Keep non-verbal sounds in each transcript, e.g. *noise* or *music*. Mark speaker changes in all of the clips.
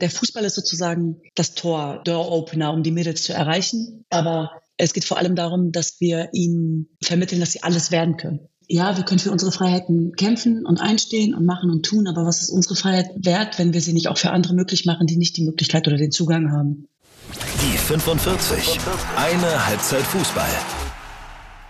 Speaker 1: Der Fußball ist sozusagen das Tor, Door-Opener, um die Mädels zu erreichen. Aber es geht vor allem darum, dass wir ihnen vermitteln, dass sie alles werden können. Ja, wir können für unsere Freiheiten kämpfen und einstehen und machen und tun, aber was ist unsere Freiheit wert, wenn wir sie nicht auch für andere möglich machen, die nicht die Möglichkeit oder den Zugang haben?
Speaker 2: Die 45. Eine Halbzeit Fußball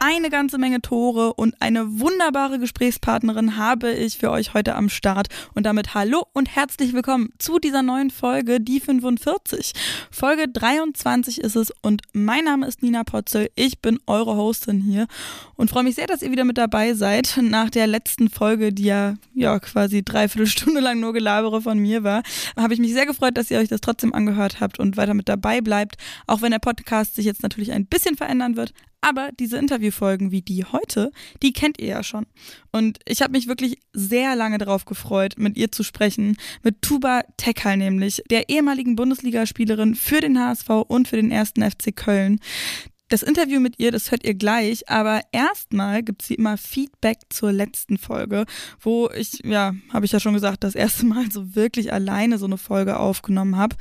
Speaker 3: eine ganze Menge Tore und eine wunderbare Gesprächspartnerin habe ich für euch heute am Start. Und damit hallo und herzlich willkommen zu dieser neuen Folge, die 45. Folge 23 ist es und mein Name ist Nina Potzel. Ich bin eure Hostin hier und freue mich sehr, dass ihr wieder mit dabei seid. Nach der letzten Folge, die ja, ja quasi dreiviertel Stunde lang nur Gelabere von mir war, habe ich mich sehr gefreut, dass ihr euch das trotzdem angehört habt und weiter mit dabei bleibt. Auch wenn der Podcast sich jetzt natürlich ein bisschen verändern wird. Aber diese Interviewfolgen wie die heute, die kennt ihr ja schon. Und ich habe mich wirklich sehr lange darauf gefreut, mit ihr zu sprechen, mit Tuba Tekal nämlich, der ehemaligen Bundesligaspielerin für den HSV und für den ersten FC Köln. Das Interview mit ihr, das hört ihr gleich, aber erstmal gibt sie immer Feedback zur letzten Folge, wo ich, ja, habe ich ja schon gesagt, das erste Mal so wirklich alleine so eine Folge aufgenommen habe.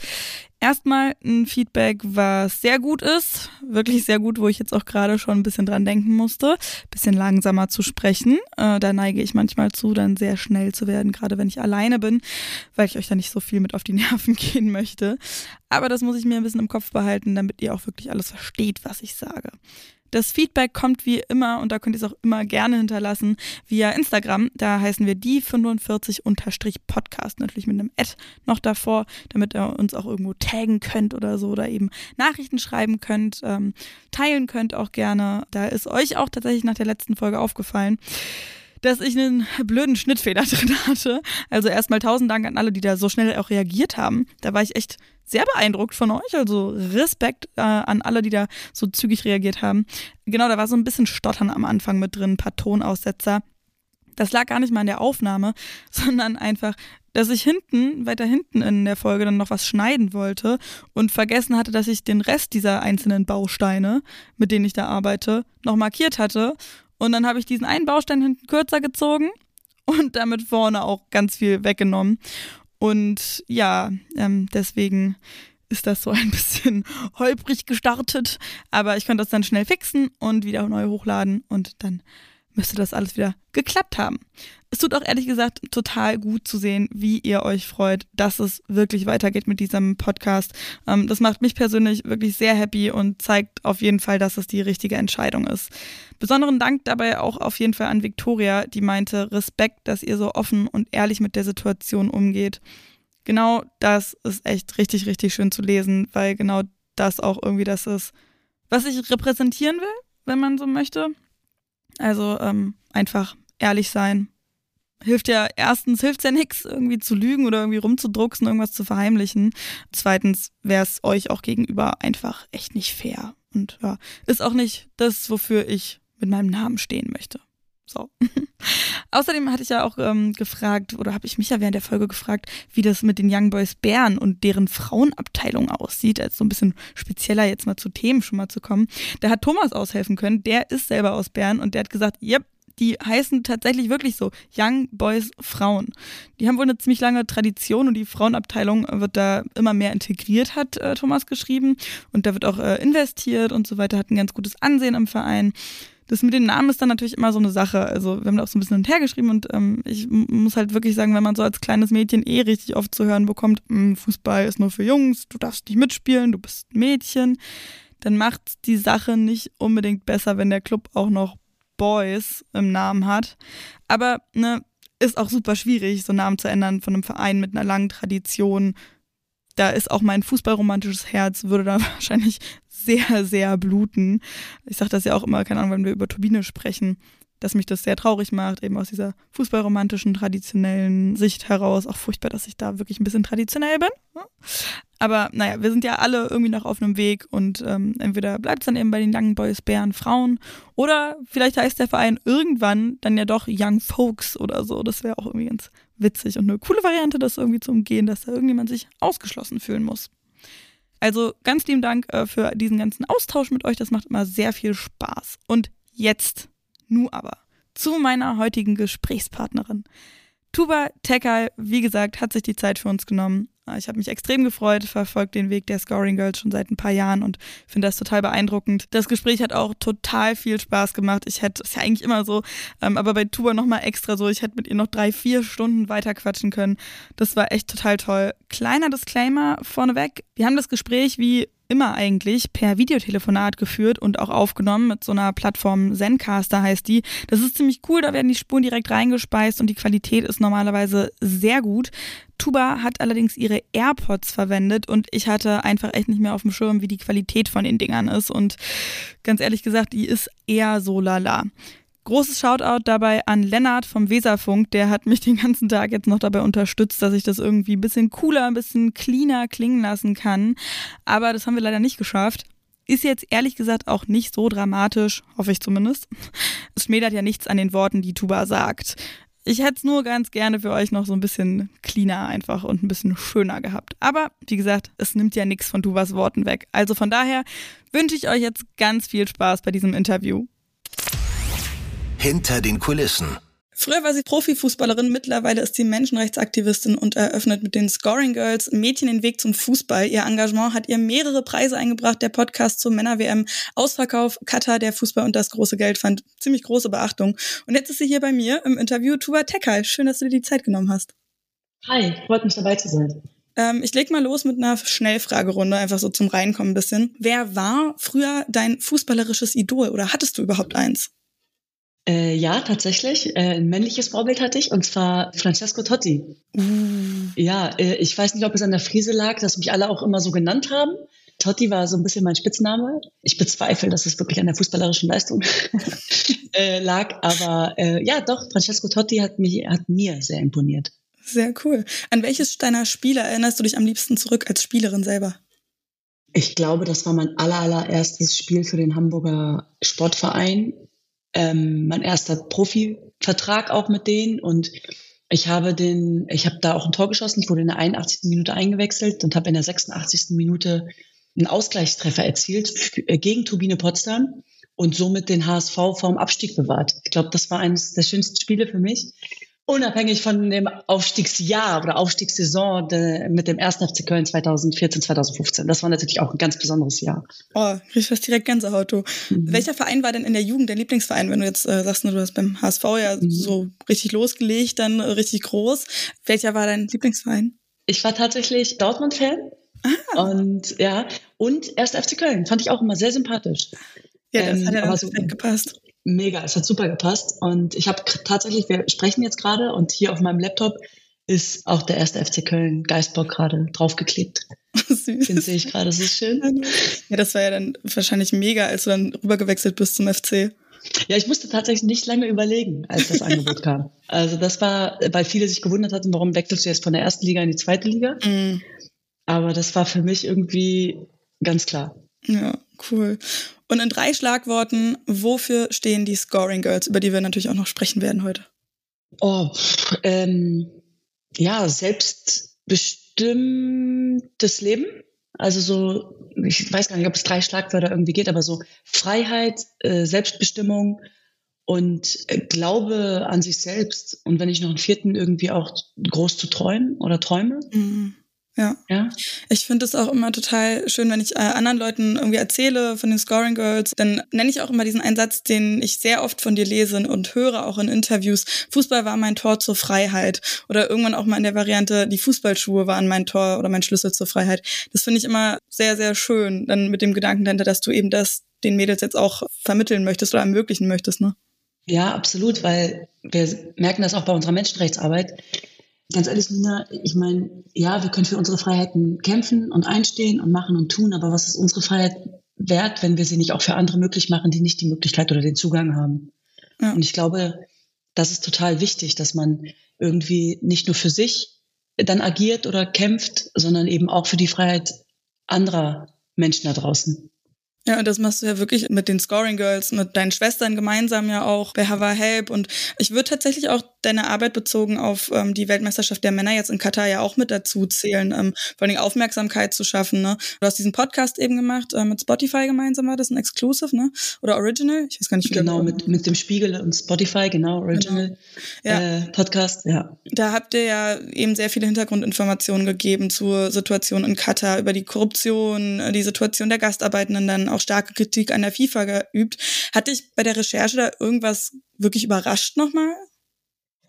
Speaker 3: Erstmal ein Feedback, was sehr gut ist, wirklich sehr gut, wo ich jetzt auch gerade schon ein bisschen dran denken musste, bisschen langsamer zu sprechen. Äh, da neige ich manchmal zu, dann sehr schnell zu werden, gerade wenn ich alleine bin, weil ich euch da nicht so viel mit auf die *laughs* Nerven gehen möchte. Aber das muss ich mir ein bisschen im Kopf behalten, damit ihr auch wirklich alles versteht, was ich sage. Das Feedback kommt wie immer und da könnt ihr es auch immer gerne hinterlassen via Instagram. Da heißen wir die 45-Podcast, natürlich mit einem Ad noch davor, damit ihr uns auch irgendwo taggen könnt oder so oder eben Nachrichten schreiben könnt, ähm, teilen könnt auch gerne. Da ist euch auch tatsächlich nach der letzten Folge aufgefallen dass ich einen blöden Schnittfehler *laughs* drin hatte. Also erstmal tausend Dank an alle, die da so schnell auch reagiert haben. Da war ich echt sehr beeindruckt von euch. Also Respekt äh, an alle, die da so zügig reagiert haben. Genau, da war so ein bisschen Stottern am Anfang mit drin, ein paar Tonaussetzer. Das lag gar nicht mal an der Aufnahme, *laughs* sondern einfach, dass ich hinten, weiter hinten in der Folge dann noch was schneiden wollte und vergessen hatte, dass ich den Rest dieser einzelnen Bausteine, mit denen ich da arbeite, noch markiert hatte. Und dann habe ich diesen einen Baustein hinten kürzer gezogen und damit vorne auch ganz viel weggenommen. Und ja, ähm, deswegen ist das so *laughs* ein bisschen holprig gestartet. Aber ich konnte das dann schnell fixen und wieder neu hochladen und dann müsste das alles wieder geklappt haben. Es tut auch ehrlich gesagt total gut zu sehen, wie ihr euch freut, dass es wirklich weitergeht mit diesem Podcast. Ähm, das macht mich persönlich wirklich sehr happy und zeigt auf jeden Fall, dass es die richtige Entscheidung ist. Besonderen Dank dabei auch auf jeden Fall an Victoria, die meinte, Respekt, dass ihr so offen und ehrlich mit der Situation umgeht. Genau das ist echt richtig, richtig schön zu lesen, weil genau das auch irgendwie das ist, was ich repräsentieren will, wenn man so möchte. Also ähm, einfach ehrlich sein. Hilft ja, erstens hilft ja nichts, irgendwie zu lügen oder irgendwie rumzudrucksen, irgendwas zu verheimlichen. Zweitens wäre es euch auch gegenüber einfach echt nicht fair. Und ja, ist auch nicht das, wofür ich mit meinem Namen stehen möchte. So. *laughs* Außerdem hatte ich ja auch ähm, gefragt, oder habe ich mich ja während der Folge gefragt, wie das mit den Young Boys Bären und deren Frauenabteilung aussieht, als so ein bisschen spezieller jetzt mal zu Themen schon mal zu kommen. Da hat Thomas aushelfen können, der ist selber aus Bern und der hat gesagt, yep, die heißen tatsächlich wirklich so Young Boys Frauen. Die haben wohl eine ziemlich lange Tradition und die Frauenabteilung wird da immer mehr integriert, hat äh, Thomas geschrieben. Und da wird auch äh, investiert und so weiter, hat ein ganz gutes Ansehen im Verein. Das mit den Namen ist dann natürlich immer so eine Sache. Also wir haben da auch so ein bisschen hinterhergeschrieben und ähm, ich muss halt wirklich sagen, wenn man so als kleines Mädchen eh richtig oft zu hören bekommt, hm, Fußball ist nur für Jungs, du darfst nicht mitspielen, du bist Mädchen, dann macht die Sache nicht unbedingt besser, wenn der Club auch noch Boys im Namen hat. Aber ne, ist auch super schwierig, so einen Namen zu ändern von einem Verein mit einer langen Tradition. Da ist auch mein fußballromantisches Herz, würde da *laughs* wahrscheinlich sehr, sehr bluten. Ich sage das ja auch immer, keine Ahnung, wenn wir über Turbine sprechen dass mich das sehr traurig macht, eben aus dieser fußballromantischen, traditionellen Sicht heraus. Auch furchtbar, dass ich da wirklich ein bisschen traditionell bin. Ne? Aber naja, wir sind ja alle irgendwie noch auf einem Weg und ähm, entweder bleibt es dann eben bei den Young Boys Bären Frauen oder vielleicht heißt der Verein irgendwann dann ja doch Young Folks oder so. Das wäre auch irgendwie ganz witzig und eine coole Variante, das irgendwie zu umgehen, dass da irgendjemand sich ausgeschlossen fühlen muss. Also ganz lieben Dank äh, für diesen ganzen Austausch mit euch. Das macht immer sehr viel Spaß. Und jetzt Nu aber zu meiner heutigen Gesprächspartnerin. Tuba Tekal, wie gesagt, hat sich die Zeit für uns genommen. Ich habe mich extrem gefreut, verfolgt den Weg der Scoring Girls schon seit ein paar Jahren und finde das total beeindruckend. Das Gespräch hat auch total viel Spaß gemacht. Ich hätte, ist ja eigentlich immer so, ähm, aber bei Tuba nochmal extra so, ich hätte mit ihr noch drei, vier Stunden weiter quatschen können. Das war echt total toll. Kleiner Disclaimer vorneweg. Wir haben das Gespräch wie immer eigentlich per Videotelefonat geführt und auch aufgenommen mit so einer Plattform Zencaster heißt die. Das ist ziemlich cool, da werden die Spuren direkt reingespeist und die Qualität ist normalerweise sehr gut. Tuba hat allerdings ihre AirPods verwendet und ich hatte einfach echt nicht mehr auf dem Schirm, wie die Qualität von den Dingern ist und ganz ehrlich gesagt, die ist eher so lala. Großes Shoutout dabei an Lennart vom Weserfunk, der hat mich den ganzen Tag jetzt noch dabei unterstützt, dass ich das irgendwie ein bisschen cooler, ein bisschen cleaner klingen lassen kann. Aber das haben wir leider nicht geschafft. Ist jetzt ehrlich gesagt auch nicht so dramatisch, hoffe ich zumindest. Es schmälert ja nichts an den Worten, die Tuba sagt. Ich hätte es nur ganz gerne für euch noch so ein bisschen cleaner einfach und ein bisschen schöner gehabt. Aber wie gesagt, es nimmt ja nichts von Tubas Worten weg. Also von daher wünsche ich euch jetzt ganz viel Spaß bei diesem Interview.
Speaker 2: Hinter den Kulissen.
Speaker 3: Früher war sie Profifußballerin, mittlerweile ist sie Menschenrechtsaktivistin und eröffnet mit den Scoring Girls Mädchen den Weg zum Fußball. Ihr Engagement hat ihr mehrere Preise eingebracht. Der Podcast zur Männer-WM, Ausverkauf, Katar, der Fußball und das große Geld fand ziemlich große Beachtung. Und jetzt ist sie hier bei mir im Interview. Tuba Tekal, schön, dass du dir die Zeit genommen hast.
Speaker 1: Hi, freut mich dabei zu sein.
Speaker 3: Ähm, ich leg mal los mit einer Schnellfragerunde, einfach so zum Reinkommen ein bisschen. Wer war früher dein fußballerisches Idol oder hattest du überhaupt eins?
Speaker 1: Äh, ja, tatsächlich. Äh, ein männliches Vorbild hatte ich, und zwar Francesco Totti. Mm. Ja, äh, ich weiß nicht, ob es an der Frise lag, dass mich alle auch immer so genannt haben. Totti war so ein bisschen mein Spitzname. Ich bezweifle, dass es wirklich an der fußballerischen Leistung *laughs* äh, lag. Aber äh, ja, doch, Francesco Totti hat, mich, hat mir sehr imponiert.
Speaker 3: Sehr cool. An welches deiner Spiele erinnerst du dich am liebsten zurück als Spielerin selber?
Speaker 1: Ich glaube, das war mein aller, allererstes Spiel für den Hamburger Sportverein ähm, mein erster Profivertrag auch mit denen und ich habe den, ich habe da auch ein Tor geschossen. Ich wurde in der 81. Minute eingewechselt und habe in der 86. Minute einen Ausgleichstreffer erzielt äh, gegen Turbine Potsdam und somit den HSV vorm Abstieg bewahrt. Ich glaube, das war eines der schönsten Spiele für mich unabhängig von dem Aufstiegsjahr oder Aufstiegssaison de, mit dem 1. FC Köln 2014, 2015. Das war natürlich auch ein ganz besonderes Jahr.
Speaker 3: Oh, ich fast direkt Gänsehaut, du. Mhm. Welcher Verein war denn in der Jugend der Lieblingsverein, wenn du jetzt äh, sagst, du hast beim HSV ja mhm. so richtig losgelegt, dann richtig groß. Welcher war dein Lieblingsverein?
Speaker 1: Ich war tatsächlich Dortmund-Fan. Ah. Und ja, und 1. FC Köln fand ich auch immer sehr sympathisch.
Speaker 3: Ja, das ähm, hat ja dann so, gepasst.
Speaker 1: Mega, es hat super gepasst. Und ich habe tatsächlich, wir sprechen jetzt gerade und hier auf meinem Laptop ist auch der erste FC Köln Geistbock gerade draufgeklebt. *laughs* Süß. Den sehe ich gerade, das ist schön.
Speaker 3: Ja, das war ja dann wahrscheinlich mega, als du dann rübergewechselt bist zum FC.
Speaker 1: Ja, ich musste tatsächlich nicht lange überlegen, als das Angebot kam. *laughs* Also das war, weil viele sich gewundert hatten, warum wechselst du jetzt von der ersten Liga in die zweite Liga? Mm. Aber das war für mich irgendwie ganz klar.
Speaker 3: Ja, cool. Und in drei Schlagworten, wofür stehen die Scoring Girls, über die wir natürlich auch noch sprechen werden heute?
Speaker 1: Oh, ähm, ja, selbstbestimmtes Leben. Also so, ich weiß gar nicht, ob es drei Schlagwörter irgendwie geht, aber so Freiheit, äh, Selbstbestimmung und äh, Glaube an sich selbst. Und wenn ich noch einen vierten irgendwie auch groß zu träumen oder träume. Mhm.
Speaker 3: Ja. ja. Ich finde es auch immer total schön, wenn ich äh, anderen Leuten irgendwie erzähle von den Scoring Girls, dann nenne ich auch immer diesen Einsatz, den ich sehr oft von dir lese und höre auch in Interviews. Fußball war mein Tor zur Freiheit. Oder irgendwann auch mal in der Variante, die Fußballschuhe waren mein Tor oder mein Schlüssel zur Freiheit. Das finde ich immer sehr, sehr schön, dann mit dem Gedanken dahinter, dass du eben das den Mädels jetzt auch vermitteln möchtest oder ermöglichen möchtest, ne?
Speaker 1: Ja, absolut, weil wir merken das auch bei unserer Menschenrechtsarbeit ganz ehrlich, Nina, ich meine, ja, wir können für unsere Freiheiten kämpfen und einstehen und machen und tun, aber was ist unsere Freiheit wert, wenn wir sie nicht auch für andere möglich machen, die nicht die Möglichkeit oder den Zugang haben? Ja. Und ich glaube, das ist total wichtig, dass man irgendwie nicht nur für sich dann agiert oder kämpft, sondern eben auch für die Freiheit anderer Menschen da draußen.
Speaker 3: Ja, und das machst du ja wirklich mit den Scoring Girls, mit deinen Schwestern gemeinsam ja auch bei Hava Help. Und ich würde tatsächlich auch deine Arbeit bezogen auf ähm, die Weltmeisterschaft der Männer jetzt in Katar ja auch mit dazu zählen, ähm, vor allem Aufmerksamkeit zu schaffen. Ne? Du hast diesen Podcast eben gemacht, äh, mit Spotify gemeinsam war das ein Exclusive, ne? Oder Original? Ich weiß gar nicht,
Speaker 1: wie Genau, mit, mit dem Spiegel und Spotify, genau, Original genau. Ja. Äh, Podcast, ja.
Speaker 3: Da habt ihr ja eben sehr viele Hintergrundinformationen gegeben zur Situation in Katar, über die Korruption, äh, die Situation der Gastarbeitenden, dann auch starke Kritik an der FIFA geübt. Hat dich bei der Recherche da irgendwas wirklich überrascht nochmal?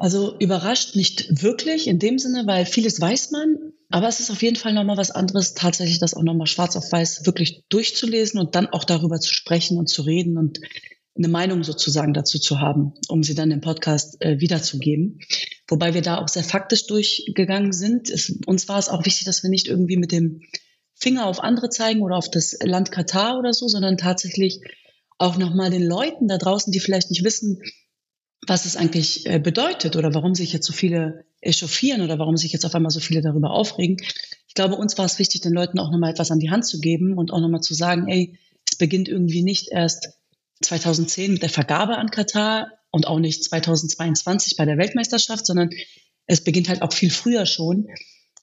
Speaker 1: Also überrascht nicht wirklich in dem Sinne, weil vieles weiß man, aber es ist auf jeden Fall nochmal was anderes, tatsächlich das auch nochmal schwarz auf weiß wirklich durchzulesen und dann auch darüber zu sprechen und zu reden und eine Meinung sozusagen dazu zu haben, um sie dann im Podcast äh, wiederzugeben. Wobei wir da auch sehr faktisch durchgegangen sind. Es, uns war es auch wichtig, dass wir nicht irgendwie mit dem Finger auf andere zeigen oder auf das Land Katar oder so, sondern tatsächlich auch nochmal den Leuten da draußen, die vielleicht nicht wissen, was es eigentlich äh, bedeutet oder warum sich jetzt so viele echauffieren oder warum sich jetzt auf einmal so viele darüber aufregen. Ich glaube, uns war es wichtig, den Leuten auch nochmal etwas an die Hand zu geben und auch nochmal zu sagen, ey, es beginnt irgendwie nicht erst 2010 mit der Vergabe an Katar und auch nicht 2022 bei der Weltmeisterschaft, sondern es beginnt halt auch viel früher schon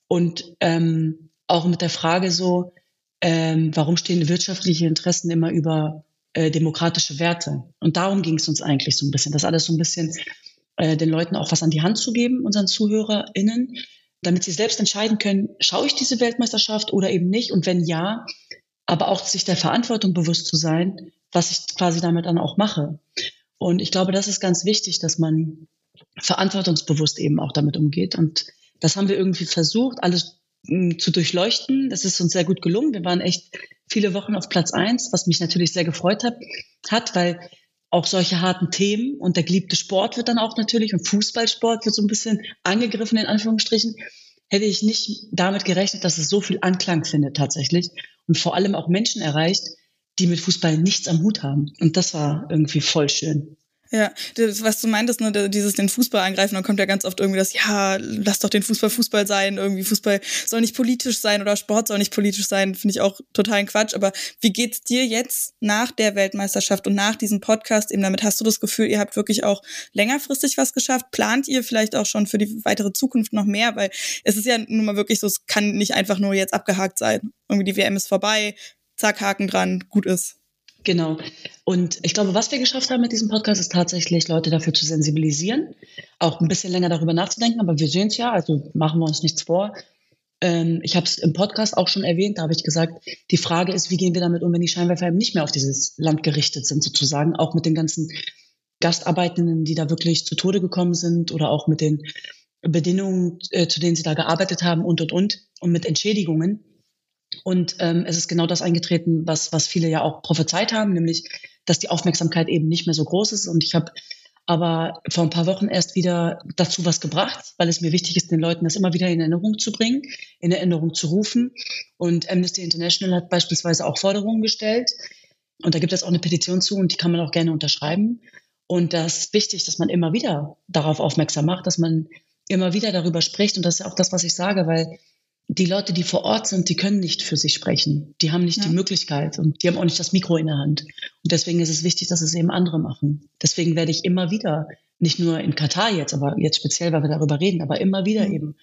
Speaker 1: und ähm, auch mit der Frage so, ähm, warum stehen wirtschaftliche Interessen immer über äh, demokratische Werte. Und darum ging es uns eigentlich so ein bisschen, das alles so ein bisschen äh, den Leuten auch was an die Hand zu geben, unseren ZuhörerInnen, damit sie selbst entscheiden können, schaue ich diese Weltmeisterschaft oder eben nicht? Und wenn ja, aber auch sich der Verantwortung bewusst zu sein, was ich quasi damit dann auch mache. Und ich glaube, das ist ganz wichtig, dass man verantwortungsbewusst eben auch damit umgeht. Und das haben wir irgendwie versucht, alles zu durchleuchten. Das ist uns sehr gut gelungen. Wir waren echt viele Wochen auf Platz eins, was mich natürlich sehr gefreut hat, hat, weil auch solche harten Themen und der geliebte Sport wird dann auch natürlich und Fußballsport wird so ein bisschen angegriffen in Anführungsstrichen, hätte ich nicht damit gerechnet, dass es so viel Anklang findet tatsächlich und vor allem auch Menschen erreicht, die mit Fußball nichts am Hut haben. Und das war irgendwie voll schön.
Speaker 3: Ja, das, was du meintest, ne, dieses den Fußball angreifen, dann kommt ja ganz oft irgendwie das, ja, lass doch den Fußball Fußball sein, irgendwie Fußball soll nicht politisch sein oder Sport soll nicht politisch sein, finde ich auch totalen Quatsch. Aber wie geht's dir jetzt nach der Weltmeisterschaft und nach diesem Podcast eben damit? Hast du das Gefühl, ihr habt wirklich auch längerfristig was geschafft? Plant ihr vielleicht auch schon für die weitere Zukunft noch mehr? Weil es ist ja nun mal wirklich so, es kann nicht einfach nur jetzt abgehakt sein. Irgendwie die WM ist vorbei, zack, Haken dran, gut ist.
Speaker 1: Genau. Und ich glaube, was wir geschafft haben mit diesem Podcast, ist tatsächlich, Leute dafür zu sensibilisieren, auch ein bisschen länger darüber nachzudenken. Aber wir sehen es ja, also machen wir uns nichts vor. Ähm, ich habe es im Podcast auch schon erwähnt, da habe ich gesagt, die Frage ist, wie gehen wir damit um, wenn die Scheinwerfer eben nicht mehr auf dieses Land gerichtet sind, sozusagen, auch mit den ganzen Gastarbeitenden, die da wirklich zu Tode gekommen sind oder auch mit den Bedingungen, äh, zu denen sie da gearbeitet haben und, und, und, und mit Entschädigungen. Und ähm, es ist genau das eingetreten, was, was viele ja auch prophezeit haben, nämlich, dass die Aufmerksamkeit eben nicht mehr so groß ist. Und ich habe aber vor ein paar Wochen erst wieder dazu was gebracht, weil es mir wichtig ist, den Leuten das immer wieder in Erinnerung zu bringen, in Erinnerung zu rufen. Und Amnesty International hat beispielsweise auch Forderungen gestellt. Und da gibt es auch eine Petition zu und die kann man auch gerne unterschreiben. Und das ist wichtig, dass man immer wieder darauf aufmerksam macht, dass man immer wieder darüber spricht. Und das ist auch das, was ich sage, weil die Leute, die vor Ort sind, die können nicht für sich sprechen. Die haben nicht ja. die Möglichkeit und die haben auch nicht das Mikro in der Hand. Und deswegen ist es wichtig, dass es eben andere machen. Deswegen werde ich immer wieder, nicht nur in Katar jetzt, aber jetzt speziell, weil wir darüber reden, aber immer wieder eben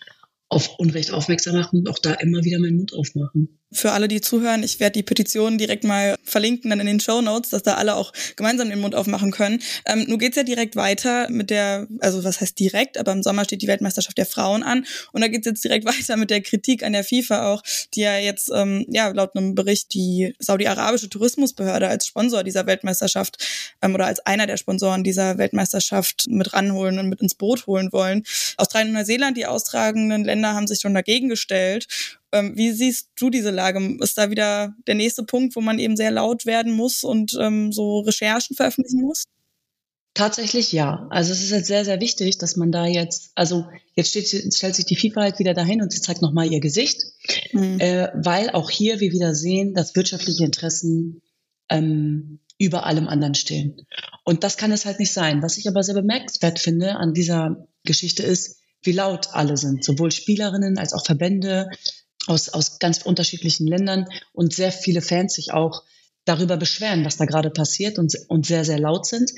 Speaker 1: auf Unrecht aufmerksam machen und auch da immer wieder meinen Mund aufmachen
Speaker 3: für alle, die zuhören, ich werde die Petition direkt mal verlinken dann in den Show Notes, dass da alle auch gemeinsam den Mund aufmachen können. Ähm, nun geht's ja direkt weiter mit der, also was heißt direkt, aber im Sommer steht die Weltmeisterschaft der Frauen an und da geht's jetzt direkt *laughs* weiter mit der Kritik an der FIFA auch, die ja jetzt ähm, ja laut einem Bericht die saudi-arabische Tourismusbehörde als Sponsor dieser Weltmeisterschaft ähm, oder als einer der Sponsoren dieser Weltmeisterschaft mit ranholen und mit ins Boot holen wollen. Australien und Neuseeland, die austragenden Länder, haben sich schon dagegen gestellt ähm, wie siehst du diese Lage? Ist da wieder der nächste Punkt, wo man eben sehr laut werden muss und ähm, so Recherchen veröffentlichen muss?
Speaker 1: Tatsächlich ja. Also es ist jetzt sehr, sehr wichtig, dass man da jetzt, also jetzt steht, stellt sich die FIFA halt wieder dahin und sie zeigt nochmal ihr Gesicht, mhm. äh, weil auch hier wir wieder sehen, dass wirtschaftliche Interessen ähm, über allem anderen stehen. Und das kann es halt nicht sein. Was ich aber sehr bemerkenswert finde an dieser Geschichte ist, wie laut alle sind, sowohl Spielerinnen als auch Verbände, aus, aus ganz unterschiedlichen Ländern und sehr viele Fans sich auch darüber beschweren, was da gerade passiert und, und sehr, sehr laut sind,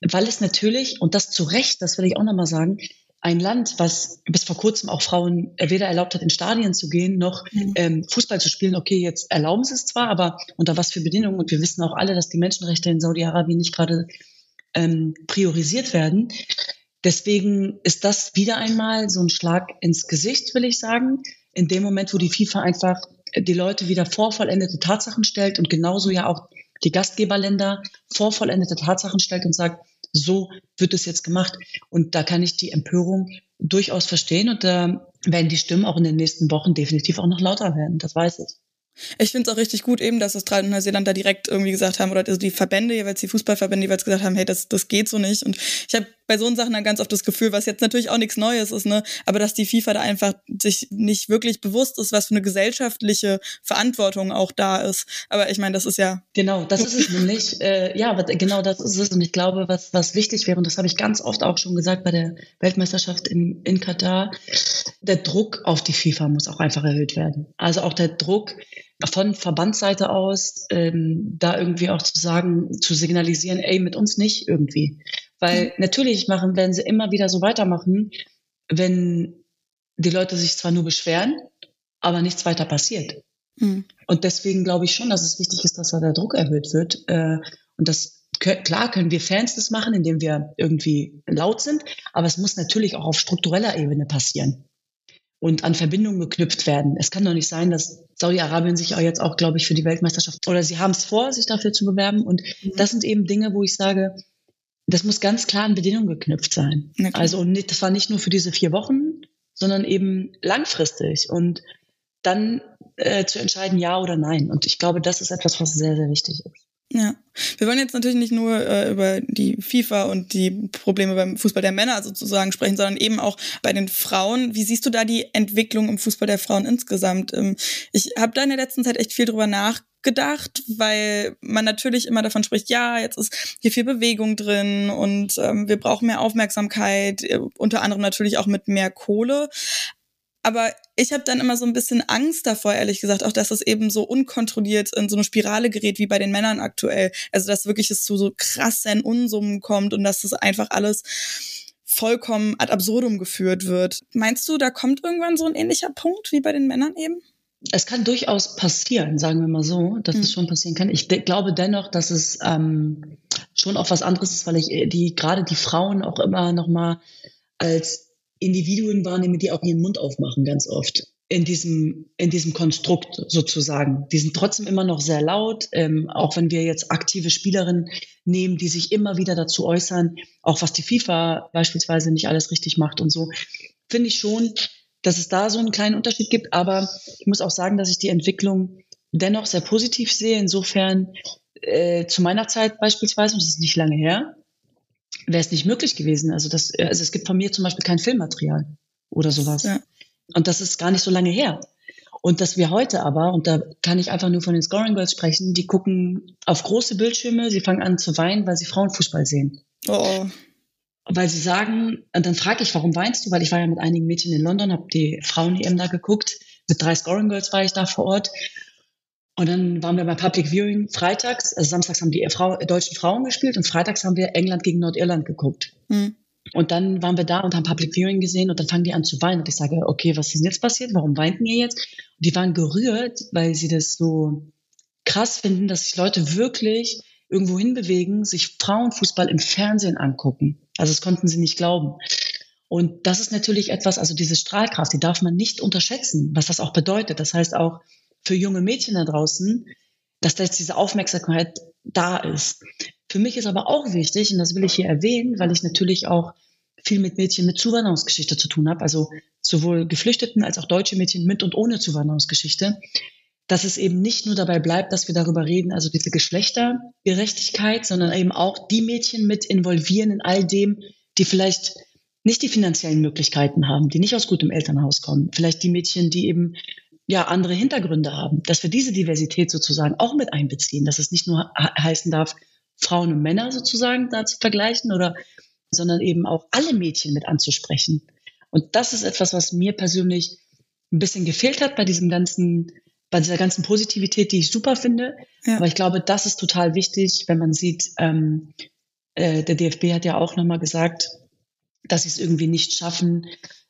Speaker 1: weil es natürlich, und das zu Recht, das will ich auch nochmal sagen, ein Land, was bis vor kurzem auch Frauen weder erlaubt hat, in Stadien zu gehen, noch mhm. ähm, Fußball zu spielen. Okay, jetzt erlauben sie es zwar, aber unter was für Bedingungen? Und wir wissen auch alle, dass die Menschenrechte in Saudi-Arabien nicht gerade ähm, priorisiert werden. Deswegen ist das wieder einmal so ein Schlag ins Gesicht, will ich sagen, in dem Moment, wo die FIFA einfach die Leute wieder vor vollendete Tatsachen stellt und genauso ja auch die Gastgeberländer vor vollendete Tatsachen stellt und sagt, so wird es jetzt gemacht. Und da kann ich die Empörung durchaus verstehen und da werden die Stimmen auch in den nächsten Wochen definitiv auch noch lauter werden. Das weiß ich.
Speaker 3: Ich finde es auch richtig gut eben, dass Australien und Neuseeland da direkt irgendwie gesagt haben, oder also die Verbände, jeweils die Fußballverbände jeweils gesagt haben, hey, das, das geht so nicht. Und ich habe bei so Sachen dann ganz oft das Gefühl, was jetzt natürlich auch nichts Neues ist, ne, aber dass die FIFA da einfach sich nicht wirklich bewusst ist, was für eine gesellschaftliche Verantwortung auch da ist. Aber ich meine, das ist ja.
Speaker 1: Genau, das ist es *laughs* nämlich. Äh, ja, aber genau das ist es. Und ich glaube, was, was wichtig wäre, und das habe ich ganz oft auch schon gesagt bei der Weltmeisterschaft in, in Katar, der Druck auf die FIFA muss auch einfach erhöht werden. Also auch der Druck, von Verbandsseite aus ähm, da irgendwie auch zu sagen, zu signalisieren, ey, mit uns nicht irgendwie. Weil mhm. natürlich machen, werden sie immer wieder so weitermachen, wenn die Leute sich zwar nur beschweren, aber nichts weiter passiert. Mhm. Und deswegen glaube ich schon, dass es wichtig ist, dass da der Druck erhöht wird. Äh, und das klar können wir Fans das machen, indem wir irgendwie laut sind, aber es muss natürlich auch auf struktureller Ebene passieren und an Verbindungen geknüpft werden. Es kann doch nicht sein, dass Saudi-Arabien sich auch jetzt auch, glaube ich, für die Weltmeisterschaft oder sie haben es vor, sich dafür zu bewerben. Und mhm. das sind eben Dinge, wo ich sage, das muss ganz klar an Bedingungen geknüpft sein. Okay. Also nicht, das war nicht nur für diese vier Wochen, sondern eben langfristig und dann äh, zu entscheiden, ja oder nein. Und ich glaube, das ist etwas, was sehr, sehr wichtig ist.
Speaker 3: Ja, wir wollen jetzt natürlich nicht nur äh, über die FIFA und die Probleme beim Fußball der Männer sozusagen sprechen, sondern eben auch bei den Frauen. Wie siehst du da die Entwicklung im Fußball der Frauen insgesamt? Ähm, ich habe da in der letzten Zeit echt viel drüber nachgedacht, weil man natürlich immer davon spricht, ja, jetzt ist hier viel Bewegung drin und ähm, wir brauchen mehr Aufmerksamkeit, äh, unter anderem natürlich auch mit mehr Kohle. Aber ich habe dann immer so ein bisschen Angst davor, ehrlich gesagt, auch dass es eben so unkontrolliert in so eine Spirale gerät wie bei den Männern aktuell. Also dass wirklich es zu so krassen Unsummen kommt und dass das einfach alles vollkommen ad absurdum geführt wird. Meinst du, da kommt irgendwann so ein ähnlicher Punkt wie bei den Männern eben?
Speaker 1: Es kann durchaus passieren, sagen wir mal so, dass hm. es schon passieren kann. Ich glaube dennoch, dass es ähm, schon auch was anderes ist, weil ich äh, die gerade die Frauen auch immer noch mal als Individuen wahrnehme, die auch ihren Mund aufmachen, ganz oft in diesem, in diesem Konstrukt sozusagen. Die sind trotzdem immer noch sehr laut, ähm, auch wenn wir jetzt aktive Spielerinnen nehmen, die sich immer wieder dazu äußern, auch was die FIFA beispielsweise nicht alles richtig macht und so, finde ich schon, dass es da so einen kleinen Unterschied gibt. Aber ich muss auch sagen, dass ich die Entwicklung dennoch sehr positiv sehe. Insofern äh, zu meiner Zeit beispielsweise, und das ist nicht lange her, wäre es nicht möglich gewesen. Also, das, also es gibt von mir zum Beispiel kein Filmmaterial oder sowas. Ja. Und das ist gar nicht so lange her. Und dass wir heute aber, und da kann ich einfach nur von den Scoring Girls sprechen, die gucken auf große Bildschirme, sie fangen an zu weinen, weil sie Frauenfußball sehen. Oh. Weil sie sagen, und dann frage ich, warum weinst du? Weil ich war ja mit einigen Mädchen in London, habe die Frauen-EM da geguckt. Mit drei Scoring Girls war ich da vor Ort. Und dann waren wir bei Public Viewing freitags, also samstags haben die Frau, deutschen Frauen gespielt und freitags haben wir England gegen Nordirland geguckt. Mhm. Und dann waren wir da und haben Public Viewing gesehen und dann fangen die an zu weinen. Und ich sage, okay, was ist denn jetzt passiert? Warum weinten ihr jetzt? Und die waren gerührt, weil sie das so krass finden, dass sich Leute wirklich irgendwo hinbewegen, sich Frauenfußball im Fernsehen angucken. Also das konnten sie nicht glauben. Und das ist natürlich etwas, also diese Strahlkraft, die darf man nicht unterschätzen, was das auch bedeutet. Das heißt auch, für junge Mädchen da draußen, dass da jetzt diese Aufmerksamkeit da ist. Für mich ist aber auch wichtig, und das will ich hier erwähnen, weil ich natürlich auch viel mit Mädchen mit Zuwanderungsgeschichte zu tun habe, also sowohl Geflüchteten als auch deutsche Mädchen mit und ohne Zuwanderungsgeschichte, dass es eben nicht nur dabei bleibt, dass wir darüber reden, also diese Geschlechtergerechtigkeit, sondern eben auch die Mädchen mit involvieren in all dem, die vielleicht nicht die finanziellen Möglichkeiten haben, die nicht aus gutem Elternhaus kommen, vielleicht die Mädchen, die eben ja andere Hintergründe haben, dass wir diese Diversität sozusagen auch mit einbeziehen, dass es nicht nur heißen darf, Frauen und Männer sozusagen da zu vergleichen oder sondern eben auch alle Mädchen mit anzusprechen. Und das ist etwas, was mir persönlich ein bisschen gefehlt hat bei diesem ganzen bei dieser ganzen Positivität, die ich super finde. Ja. Aber ich glaube, das ist total wichtig, wenn man sieht, ähm, äh, der DFB hat ja auch nochmal gesagt, dass sie es irgendwie nicht schaffen,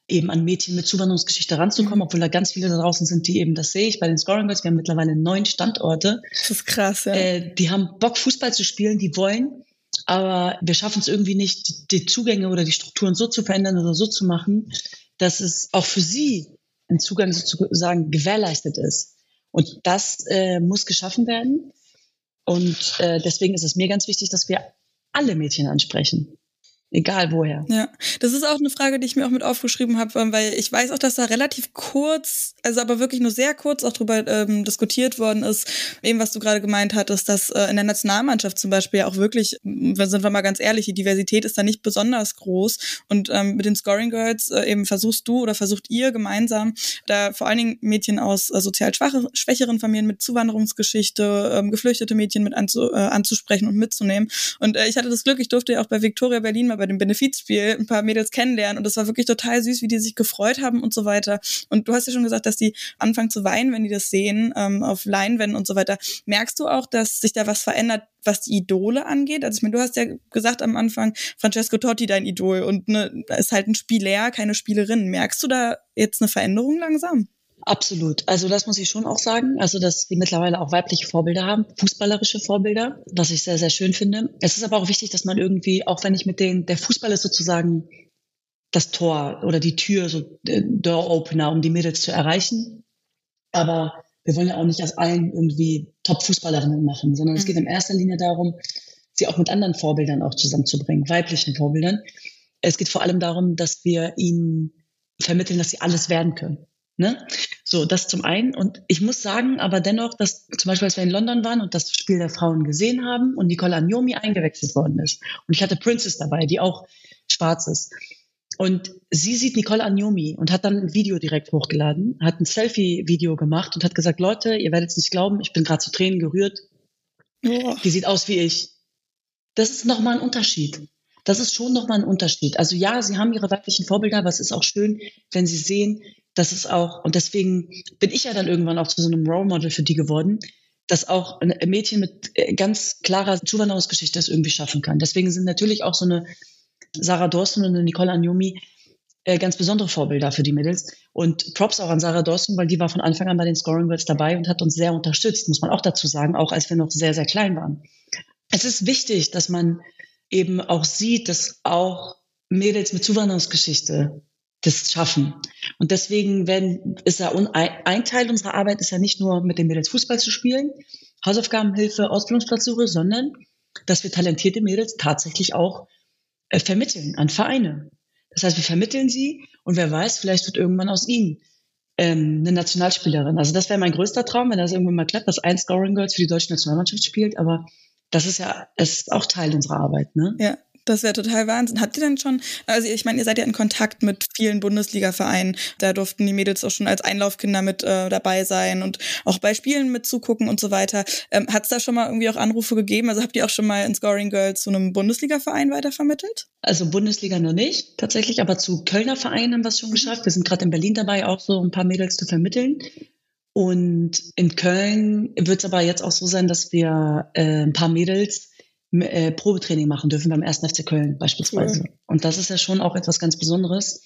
Speaker 1: eben an Mädchen mit Zuwanderungsgeschichte ranzukommen, mhm. obwohl da ganz viele da draußen sind, die eben das sehe ich bei den Scoring Girls. Wir haben mittlerweile neun Standorte.
Speaker 3: Das ist krass, ja.
Speaker 1: Äh, die haben Bock, Fußball zu spielen, die wollen, aber wir schaffen es irgendwie nicht, die Zugänge oder die Strukturen so zu verändern oder so zu machen, dass es auch für sie ein Zugang sozusagen gewährleistet ist. Und das äh, muss geschaffen werden. Und äh, deswegen ist es mir ganz wichtig, dass wir alle Mädchen ansprechen. Egal woher.
Speaker 3: Ja, das ist auch eine Frage, die ich mir auch mit aufgeschrieben habe, weil ich weiß auch, dass da relativ kurz, also aber wirklich nur sehr kurz auch drüber ähm, diskutiert worden ist, eben was du gerade gemeint hattest, dass äh, in der Nationalmannschaft zum Beispiel auch wirklich, sind wir mal ganz ehrlich, die Diversität ist da nicht besonders groß und ähm, mit den Scoring Girls äh, eben versuchst du oder versucht ihr gemeinsam da vor allen Dingen Mädchen aus äh, sozial schwache, schwächeren Familien mit Zuwanderungsgeschichte, ähm, geflüchtete Mädchen mit anzu, äh, anzusprechen und mitzunehmen und äh, ich hatte das Glück, ich durfte ja auch bei Victoria Berlin mal bei dem Benefizspiel ein paar Mädels kennenlernen und das war wirklich total süß, wie die sich gefreut haben und so weiter. Und du hast ja schon gesagt, dass die anfangen zu weinen, wenn die das sehen, ähm, auf Leinwänden und so weiter. Merkst du auch, dass sich da was verändert, was die Idole angeht? Also ich meine, du hast ja gesagt am Anfang, Francesco Totti dein Idol und ne, ist halt ein Spieler, keine Spielerin. Merkst du da jetzt eine Veränderung langsam?
Speaker 1: Absolut. Also das muss ich schon auch sagen. Also dass wir mittlerweile auch weibliche Vorbilder haben, fußballerische Vorbilder, was ich sehr, sehr schön finde. Es ist aber auch wichtig, dass man irgendwie, auch wenn ich mit den, der Fußball ist sozusagen das Tor oder die Tür, so äh, Door Opener, um die Mädels zu erreichen. Aber wir wollen ja auch nicht aus allen irgendwie Top-Fußballerinnen machen, sondern mhm. es geht in erster Linie darum, sie auch mit anderen Vorbildern auch zusammenzubringen, weiblichen Vorbildern. Es geht vor allem darum, dass wir ihnen vermitteln, dass sie alles werden können. Ne? So, das zum einen. Und ich muss sagen, aber dennoch, dass zum Beispiel, als wir in London waren und das Spiel der Frauen gesehen haben und Nicole Agnomi eingewechselt worden ist. Und ich hatte Princess dabei, die auch schwarz ist. Und sie sieht Nicole Agnomi und hat dann ein Video direkt hochgeladen, hat ein Selfie-Video gemacht und hat gesagt, Leute, ihr werdet es nicht glauben, ich bin gerade zu Tränen gerührt. Oh. Die sieht aus wie ich. Das ist nochmal ein Unterschied. Das ist schon nochmal ein Unterschied. Also ja, sie haben ihre weiblichen Vorbilder, aber es ist auch schön, wenn sie sehen, das ist auch, und deswegen bin ich ja dann irgendwann auch zu so einem Role Model für die geworden, dass auch ein Mädchen mit äh, ganz klarer Zuwanderungsgeschichte es irgendwie schaffen kann. Deswegen sind natürlich auch so eine Sarah Dawson und eine Nicole Anjomi äh, ganz besondere Vorbilder für die Mädels. Und Props auch an Sarah Dawson, weil die war von Anfang an bei den Scoring Girls dabei und hat uns sehr unterstützt, muss man auch dazu sagen, auch als wir noch sehr, sehr klein waren. Es ist wichtig, dass man eben auch sieht, dass auch Mädels mit Zuwanderungsgeschichte das schaffen. Und deswegen werden, ist ja ein Teil unserer Arbeit ist ja nicht nur mit den Mädels Fußball zu spielen, Hausaufgabenhilfe, Ausbildungsplatzsuche, sondern dass wir talentierte Mädels tatsächlich auch äh, vermitteln an Vereine. Das heißt, wir vermitteln sie und wer weiß, vielleicht wird irgendwann aus ihnen ähm, eine Nationalspielerin. Also das wäre mein größter Traum, wenn das irgendwann mal klappt, dass ein Scoring Girls für die deutsche Nationalmannschaft spielt. Aber das ist ja, ist auch Teil unserer Arbeit, ne?
Speaker 3: Ja. Das wäre total Wahnsinn. Habt ihr denn schon, also ich meine, ihr seid ja in Kontakt mit vielen Bundesliga-Vereinen. Da durften die Mädels auch schon als Einlaufkinder mit äh, dabei sein und auch bei Spielen mitzugucken und so weiter. Ähm, Hat es da schon mal irgendwie auch Anrufe gegeben? Also habt ihr auch schon mal in Scoring Girls zu einem Bundesliga-Verein weitervermittelt?
Speaker 1: Also Bundesliga noch nicht, tatsächlich, aber zu Kölner Vereinen haben wir es schon geschafft. Wir sind gerade in Berlin dabei, auch so ein paar Mädels zu vermitteln. Und in Köln wird es aber jetzt auch so sein, dass wir äh, ein paar Mädels äh, Probetraining machen dürfen beim 1. FC Köln beispielsweise. Cool. Und das ist ja schon auch etwas ganz Besonderes.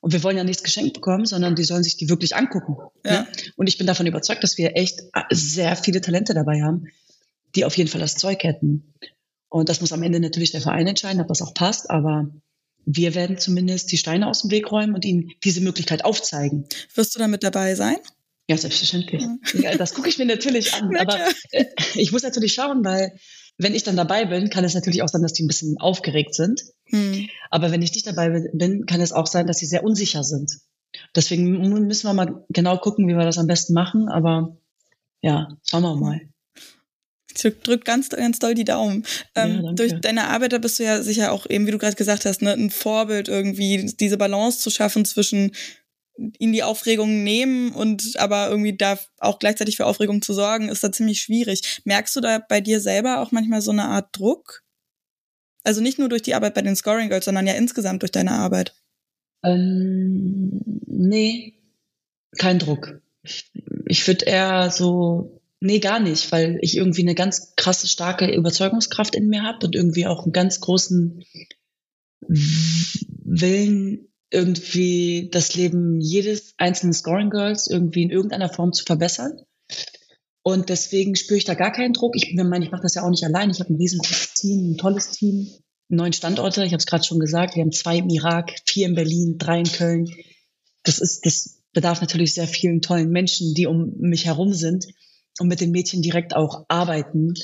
Speaker 1: Und wir wollen ja nichts geschenkt bekommen, sondern die sollen sich die wirklich angucken. Ja. Ne? Und ich bin davon überzeugt, dass wir echt sehr viele Talente dabei haben, die auf jeden Fall das Zeug hätten. Und das muss am Ende natürlich der Verein entscheiden, ob das auch passt, aber wir werden zumindest die Steine aus dem Weg räumen und ihnen diese Möglichkeit aufzeigen.
Speaker 3: Wirst du damit dabei sein?
Speaker 1: Ja, selbstverständlich. Ja, das gucke ich mir natürlich an. *laughs* aber äh, ich muss natürlich schauen, weil wenn ich dann dabei bin, kann es natürlich auch sein, dass die ein bisschen aufgeregt sind. Hm. Aber wenn ich nicht dabei bin, kann es auch sein, dass sie sehr unsicher sind. Deswegen müssen wir mal genau gucken, wie wir das am besten machen. Aber ja, schauen wir mal.
Speaker 3: Ich drück ganz, ganz doll die Daumen. Ähm, ja, durch deine Arbeit, da bist du ja sicher auch eben, wie du gerade gesagt hast, ne, ein Vorbild irgendwie, diese Balance zu schaffen zwischen ihn die Aufregung nehmen und aber irgendwie da auch gleichzeitig für Aufregung zu sorgen, ist da ziemlich schwierig. Merkst du da bei dir selber auch manchmal so eine Art Druck? Also nicht nur durch die Arbeit bei den Scoring Girls, sondern ja insgesamt durch deine Arbeit.
Speaker 1: Ähm, nee, kein Druck. ich würde eher so, nee, gar nicht, weil ich irgendwie eine ganz krasse, starke Überzeugungskraft in mir habe und irgendwie auch einen ganz großen Willen, irgendwie das Leben jedes einzelnen Scoring Girls irgendwie in irgendeiner Form zu verbessern. Und deswegen spüre ich da gar keinen Druck. Ich meine, ich mache das ja auch nicht allein. Ich habe ein riesengroßes Team, ein tolles Team, neun Standorte. Ich habe es gerade schon gesagt. Wir haben zwei im Irak, vier in Berlin, drei in Köln. Das ist, das bedarf natürlich sehr vielen tollen Menschen, die um mich herum sind und mit den Mädchen direkt auch arbeiten.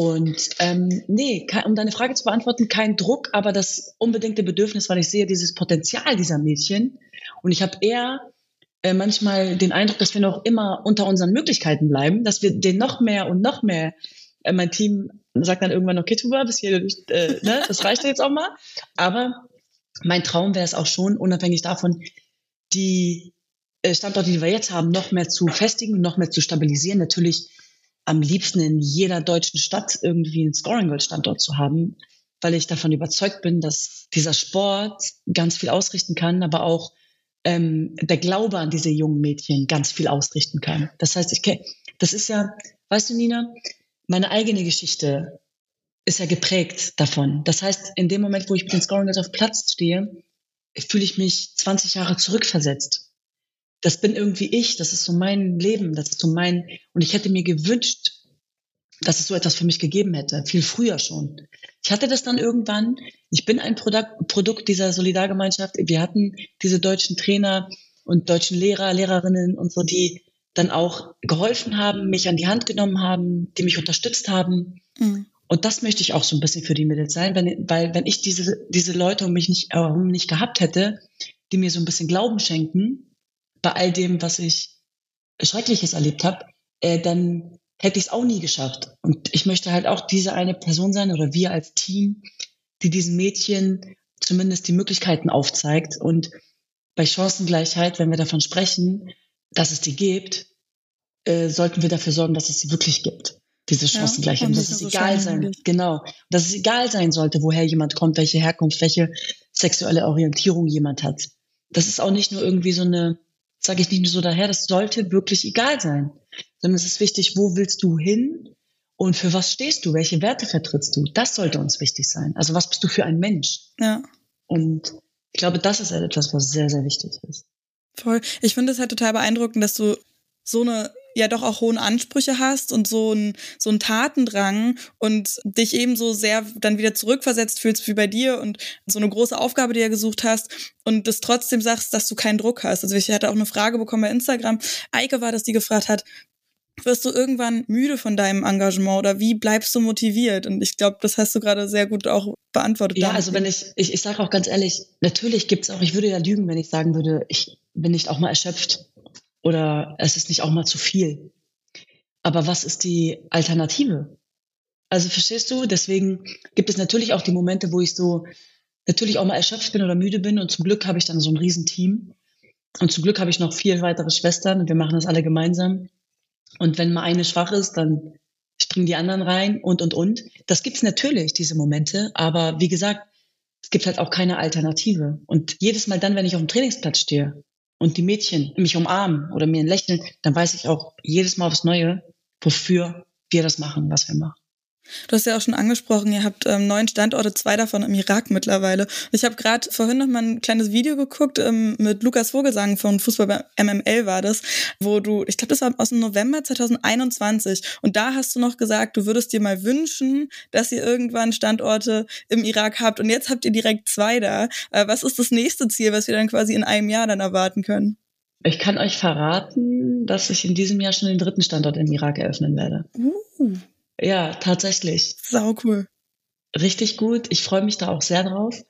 Speaker 1: Und ähm, nee, um deine Frage zu beantworten, kein Druck, aber das unbedingte Bedürfnis, weil ich sehe dieses Potenzial dieser Mädchen. Und ich habe eher äh, manchmal den Eindruck, dass wir noch immer unter unseren Möglichkeiten bleiben, dass wir den noch mehr und noch mehr, äh, mein Team sagt dann irgendwann, okay, Tuba, bis hier, äh, ne, das reicht jetzt auch mal. Aber mein Traum wäre es auch schon, unabhängig davon, die äh, Standorte, die wir jetzt haben, noch mehr zu festigen, noch mehr zu stabilisieren. Natürlich am liebsten in jeder deutschen Stadt irgendwie einen Scoring World Standort zu haben, weil ich davon überzeugt bin, dass dieser Sport ganz viel ausrichten kann, aber auch ähm, der Glaube an diese jungen Mädchen ganz viel ausrichten kann. Das heißt, ich das ist ja, weißt du, Nina, meine eigene Geschichte ist ja geprägt davon. Das heißt, in dem Moment, wo ich mit den Scoring auf Platz stehe, fühle ich mich 20 Jahre zurückversetzt. Das bin irgendwie ich, das ist so mein Leben, das ist so mein, und ich hätte mir gewünscht, dass es so etwas für mich gegeben hätte, viel früher schon. Ich hatte das dann irgendwann. Ich bin ein Produkt, Produkt dieser Solidargemeinschaft. Wir hatten diese deutschen Trainer und deutschen Lehrer, Lehrerinnen und so, die dann auch geholfen haben, mich an die Hand genommen haben, die mich unterstützt haben. Mhm. Und das möchte ich auch so ein bisschen für die Mädels sein, wenn, weil wenn ich diese, diese Leute um mich nicht, äh, nicht gehabt hätte, die mir so ein bisschen Glauben schenken, bei all dem, was ich Schreckliches erlebt habe, äh, dann hätte ich es auch nie geschafft. Und ich möchte halt auch diese eine Person sein oder wir als Team, die diesen Mädchen zumindest die Möglichkeiten aufzeigt. Und bei Chancengleichheit, wenn wir davon sprechen, dass es die gibt, äh, sollten wir dafür sorgen, dass es sie wirklich gibt. Diese Chancengleichheit. Ja, dass es egal sein, genau, dass es egal sein sollte, woher jemand kommt, welche Herkunft, welche sexuelle Orientierung jemand hat. Das ist auch nicht nur irgendwie so eine, sage ich nicht nur so daher, das sollte wirklich egal sein sondern es ist wichtig, wo willst du hin und für was stehst du, welche Werte vertrittst du. Das sollte uns wichtig sein. Also was bist du für ein Mensch?
Speaker 3: Ja.
Speaker 1: Und ich glaube, das ist etwas, was sehr, sehr wichtig ist.
Speaker 3: Voll. Ich finde es halt total beeindruckend, dass du so eine ja doch auch hohen Ansprüche hast und so ein so ein Tatendrang und dich eben so sehr dann wieder zurückversetzt fühlst wie bei dir und so eine große Aufgabe, die du gesucht hast und das trotzdem sagst, dass du keinen Druck hast. Also ich hatte auch eine Frage bekommen bei Instagram. Eike war das, die gefragt hat, wirst du irgendwann müde von deinem Engagement oder wie bleibst du motiviert? Und ich glaube, das hast du gerade sehr gut auch beantwortet.
Speaker 1: Ja, also wenn ich, ich, ich sage auch ganz ehrlich, natürlich gibt's auch, ich würde ja lügen, wenn ich sagen würde, ich bin nicht auch mal erschöpft oder es ist nicht auch mal zu viel. Aber was ist die Alternative? Also verstehst du? Deswegen gibt es natürlich auch die Momente, wo ich so natürlich auch mal erschöpft bin oder müde bin und zum Glück habe ich dann so ein Riesenteam. Und zum Glück habe ich noch vier weitere Schwestern und wir machen das alle gemeinsam. Und wenn mal eine schwach ist, dann springen die anderen rein und, und, und. Das gibt's natürlich, diese Momente. Aber wie gesagt, es gibt halt auch keine Alternative. Und jedes Mal dann, wenn ich auf dem Trainingsplatz stehe und die Mädchen mich umarmen oder mir ein Lächeln, dann weiß ich auch jedes Mal aufs Neue, wofür wir das machen, was wir machen.
Speaker 3: Du hast ja auch schon angesprochen, ihr habt ähm, neun Standorte, zwei davon im Irak mittlerweile. Ich habe gerade vorhin noch mal ein kleines Video geguckt ähm, mit Lukas Vogelsang von Fußball bei MML war das, wo du, ich glaube, das war aus dem November 2021 und da hast du noch gesagt, du würdest dir mal wünschen, dass ihr irgendwann Standorte im Irak habt und jetzt habt ihr direkt zwei da. Äh, was ist das nächste Ziel, was wir dann quasi in einem Jahr dann erwarten können?
Speaker 1: Ich kann euch verraten, dass ich in diesem Jahr schon den dritten Standort im Irak eröffnen werde. Uh. Ja, tatsächlich.
Speaker 3: Sau cool.
Speaker 1: Richtig gut. Ich freue mich da auch sehr drauf,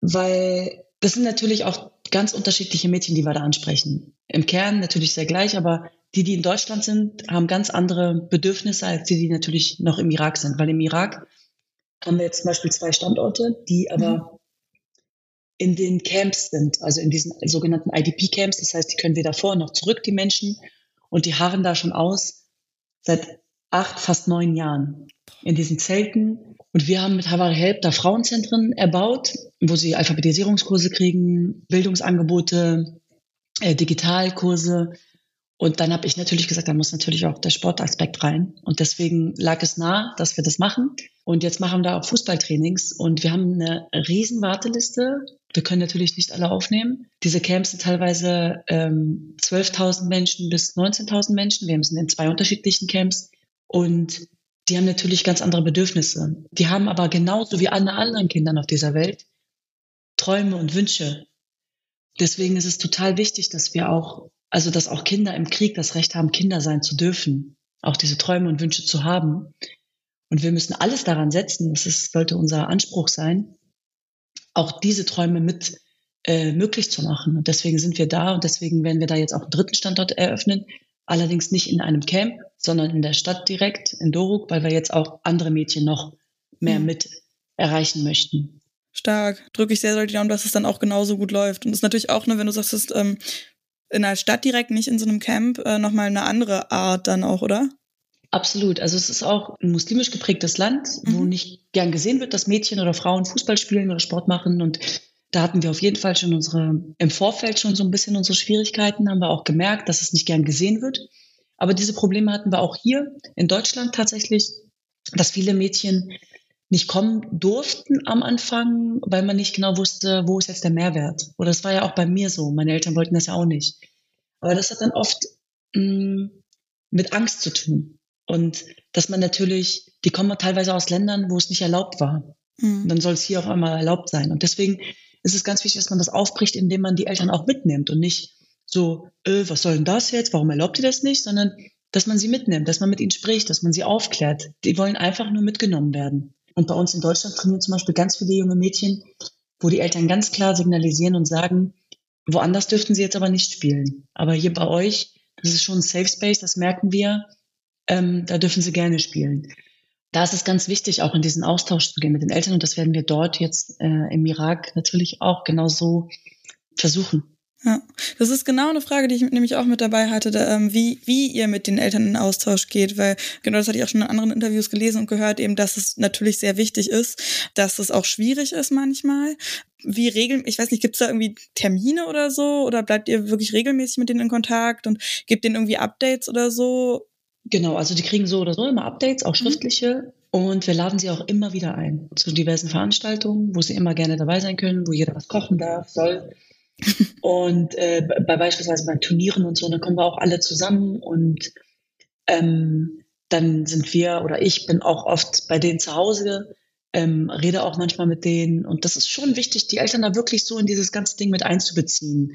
Speaker 1: weil das sind natürlich auch ganz unterschiedliche Mädchen, die wir da ansprechen. Im Kern natürlich sehr gleich, aber die, die in Deutschland sind, haben ganz andere Bedürfnisse als die, die natürlich noch im Irak sind. Weil im Irak haben wir jetzt zum Beispiel zwei Standorte, die aber mhm. in den Camps sind, also in diesen sogenannten IDP-Camps. Das heißt, die können weder vor noch zurück, die Menschen, und die harren da schon aus seit acht, fast neun Jahren in diesen Zelten. Und wir haben mit Havari Help da Frauenzentren erbaut, wo sie Alphabetisierungskurse kriegen, Bildungsangebote, äh, Digitalkurse. Und dann habe ich natürlich gesagt, da muss natürlich auch der Sportaspekt rein. Und deswegen lag es nah, dass wir das machen. Und jetzt machen wir auch Fußballtrainings und wir haben eine riesen Warteliste. Wir können natürlich nicht alle aufnehmen. Diese Camps sind teilweise ähm, 12.000 Menschen bis 19.000 Menschen. Wir sind in zwei unterschiedlichen Camps und die haben natürlich ganz andere Bedürfnisse. Die haben aber genauso wie alle anderen Kinder auf dieser Welt Träume und Wünsche. Deswegen ist es total wichtig, dass wir auch also, dass auch Kinder im Krieg das Recht haben, Kinder sein zu dürfen, auch diese Träume und Wünsche zu haben. Und wir müssen alles daran setzen, das ist, sollte unser Anspruch sein, auch diese Träume mit äh, möglich zu machen. Und deswegen sind wir da und deswegen werden wir da jetzt auch einen dritten Standort eröffnen. Allerdings nicht in einem Camp, sondern in der Stadt direkt, in Doruk, weil wir jetzt auch andere Mädchen noch mehr mhm. mit erreichen möchten.
Speaker 3: Stark. Drücke ich sehr doll die Daumen, dass es dann auch genauso gut läuft. Und das ist natürlich auch, ne, wenn du sagst, ist ähm, in der Stadt direkt, nicht in so einem Camp, äh, nochmal eine andere Art dann auch, oder?
Speaker 1: Absolut. Also es ist auch ein muslimisch geprägtes Land, mhm. wo nicht gern gesehen wird, dass Mädchen oder Frauen Fußball spielen oder Sport machen. Und da hatten wir auf jeden Fall schon unsere, im Vorfeld schon so ein bisschen unsere Schwierigkeiten, haben wir auch gemerkt, dass es nicht gern gesehen wird. Aber diese Probleme hatten wir auch hier in Deutschland tatsächlich, dass viele Mädchen nicht kommen durften am Anfang, weil man nicht genau wusste, wo ist jetzt der Mehrwert. Oder das war ja auch bei mir so. Meine Eltern wollten das ja auch nicht. Aber das hat dann oft mh, mm, mit Angst zu tun. Und dass man natürlich, die kommen teilweise aus Ländern, wo es nicht erlaubt war. Mhm. Und dann soll es hier auf einmal erlaubt sein. Und deswegen ist es ganz wichtig, dass man das aufbricht, indem man die Eltern auch mitnimmt und nicht so, äh, was soll denn das jetzt? Warum erlaubt ihr das nicht? Sondern dass man sie mitnimmt, dass man mit ihnen spricht, dass man sie aufklärt. Die wollen einfach nur mitgenommen werden. Und bei uns in Deutschland trainieren zum Beispiel ganz viele junge Mädchen, wo die Eltern ganz klar signalisieren und sagen, woanders dürften sie jetzt aber nicht spielen. Aber hier bei euch, das ist schon ein Safe Space, das merken wir, ähm, da dürfen sie gerne spielen. Da ist es ganz wichtig, auch in diesen Austausch zu gehen mit den Eltern und das werden wir dort jetzt äh, im Irak natürlich auch genauso versuchen.
Speaker 3: Ja, das ist genau eine Frage, die ich nämlich auch mit dabei hatte, ähm, wie, wie ihr mit den Eltern in Austausch geht, weil genau das hatte ich auch schon in anderen Interviews gelesen und gehört, eben, dass es natürlich sehr wichtig ist, dass es auch schwierig ist manchmal. Wie regeln, ich weiß nicht, gibt es da irgendwie Termine oder so oder bleibt ihr wirklich regelmäßig mit denen in Kontakt und gebt denen irgendwie Updates oder so?
Speaker 1: Genau, also die kriegen so oder so immer Updates, auch mhm. schriftliche. Mhm. Und wir laden sie auch immer wieder ein zu diversen Veranstaltungen, wo sie immer gerne dabei sein können, wo jeder was kochen darf, soll und äh, bei beispielsweise bei Turnieren und so, dann kommen wir auch alle zusammen und ähm, dann sind wir oder ich bin auch oft bei denen zu Hause, ähm, rede auch manchmal mit denen und das ist schon wichtig, die Eltern da wirklich so in dieses ganze Ding mit einzubeziehen.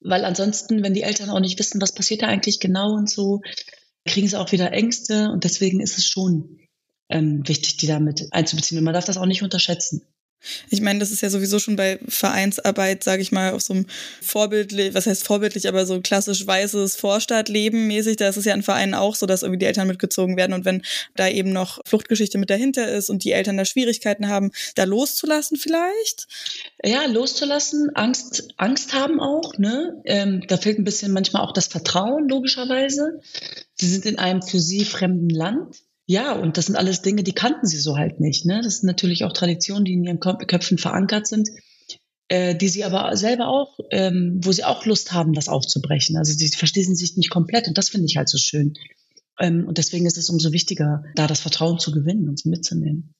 Speaker 1: Weil ansonsten, wenn die Eltern auch nicht wissen, was passiert da eigentlich genau und so, kriegen sie auch wieder Ängste und deswegen ist es schon ähm, wichtig, die da mit einzubeziehen. Und man darf das auch nicht unterschätzen.
Speaker 3: Ich meine, das ist ja sowieso schon bei Vereinsarbeit, sage ich mal, auf so einem vorbildlich, was heißt vorbildlich, aber so klassisch weißes Vorstadtleben mäßig, da ist es ja in Vereinen auch so, dass irgendwie die Eltern mitgezogen werden und wenn da eben noch Fluchtgeschichte mit dahinter ist und die Eltern da Schwierigkeiten haben, da loszulassen vielleicht?
Speaker 1: Ja, loszulassen, Angst, Angst haben auch, ne? Ähm, da fehlt ein bisschen manchmal auch das Vertrauen, logischerweise. Sie sind in einem für sie fremden Land ja, und das sind alles Dinge, die kannten sie so halt nicht. Ne? Das sind natürlich auch Traditionen, die in ihren Köpfen verankert sind, äh, die sie aber selber auch, ähm, wo sie auch Lust haben, das aufzubrechen. Also sie verstehen sich nicht komplett und das finde ich halt so schön. Ähm, und deswegen ist es umso wichtiger, da das Vertrauen zu gewinnen und sie mitzunehmen.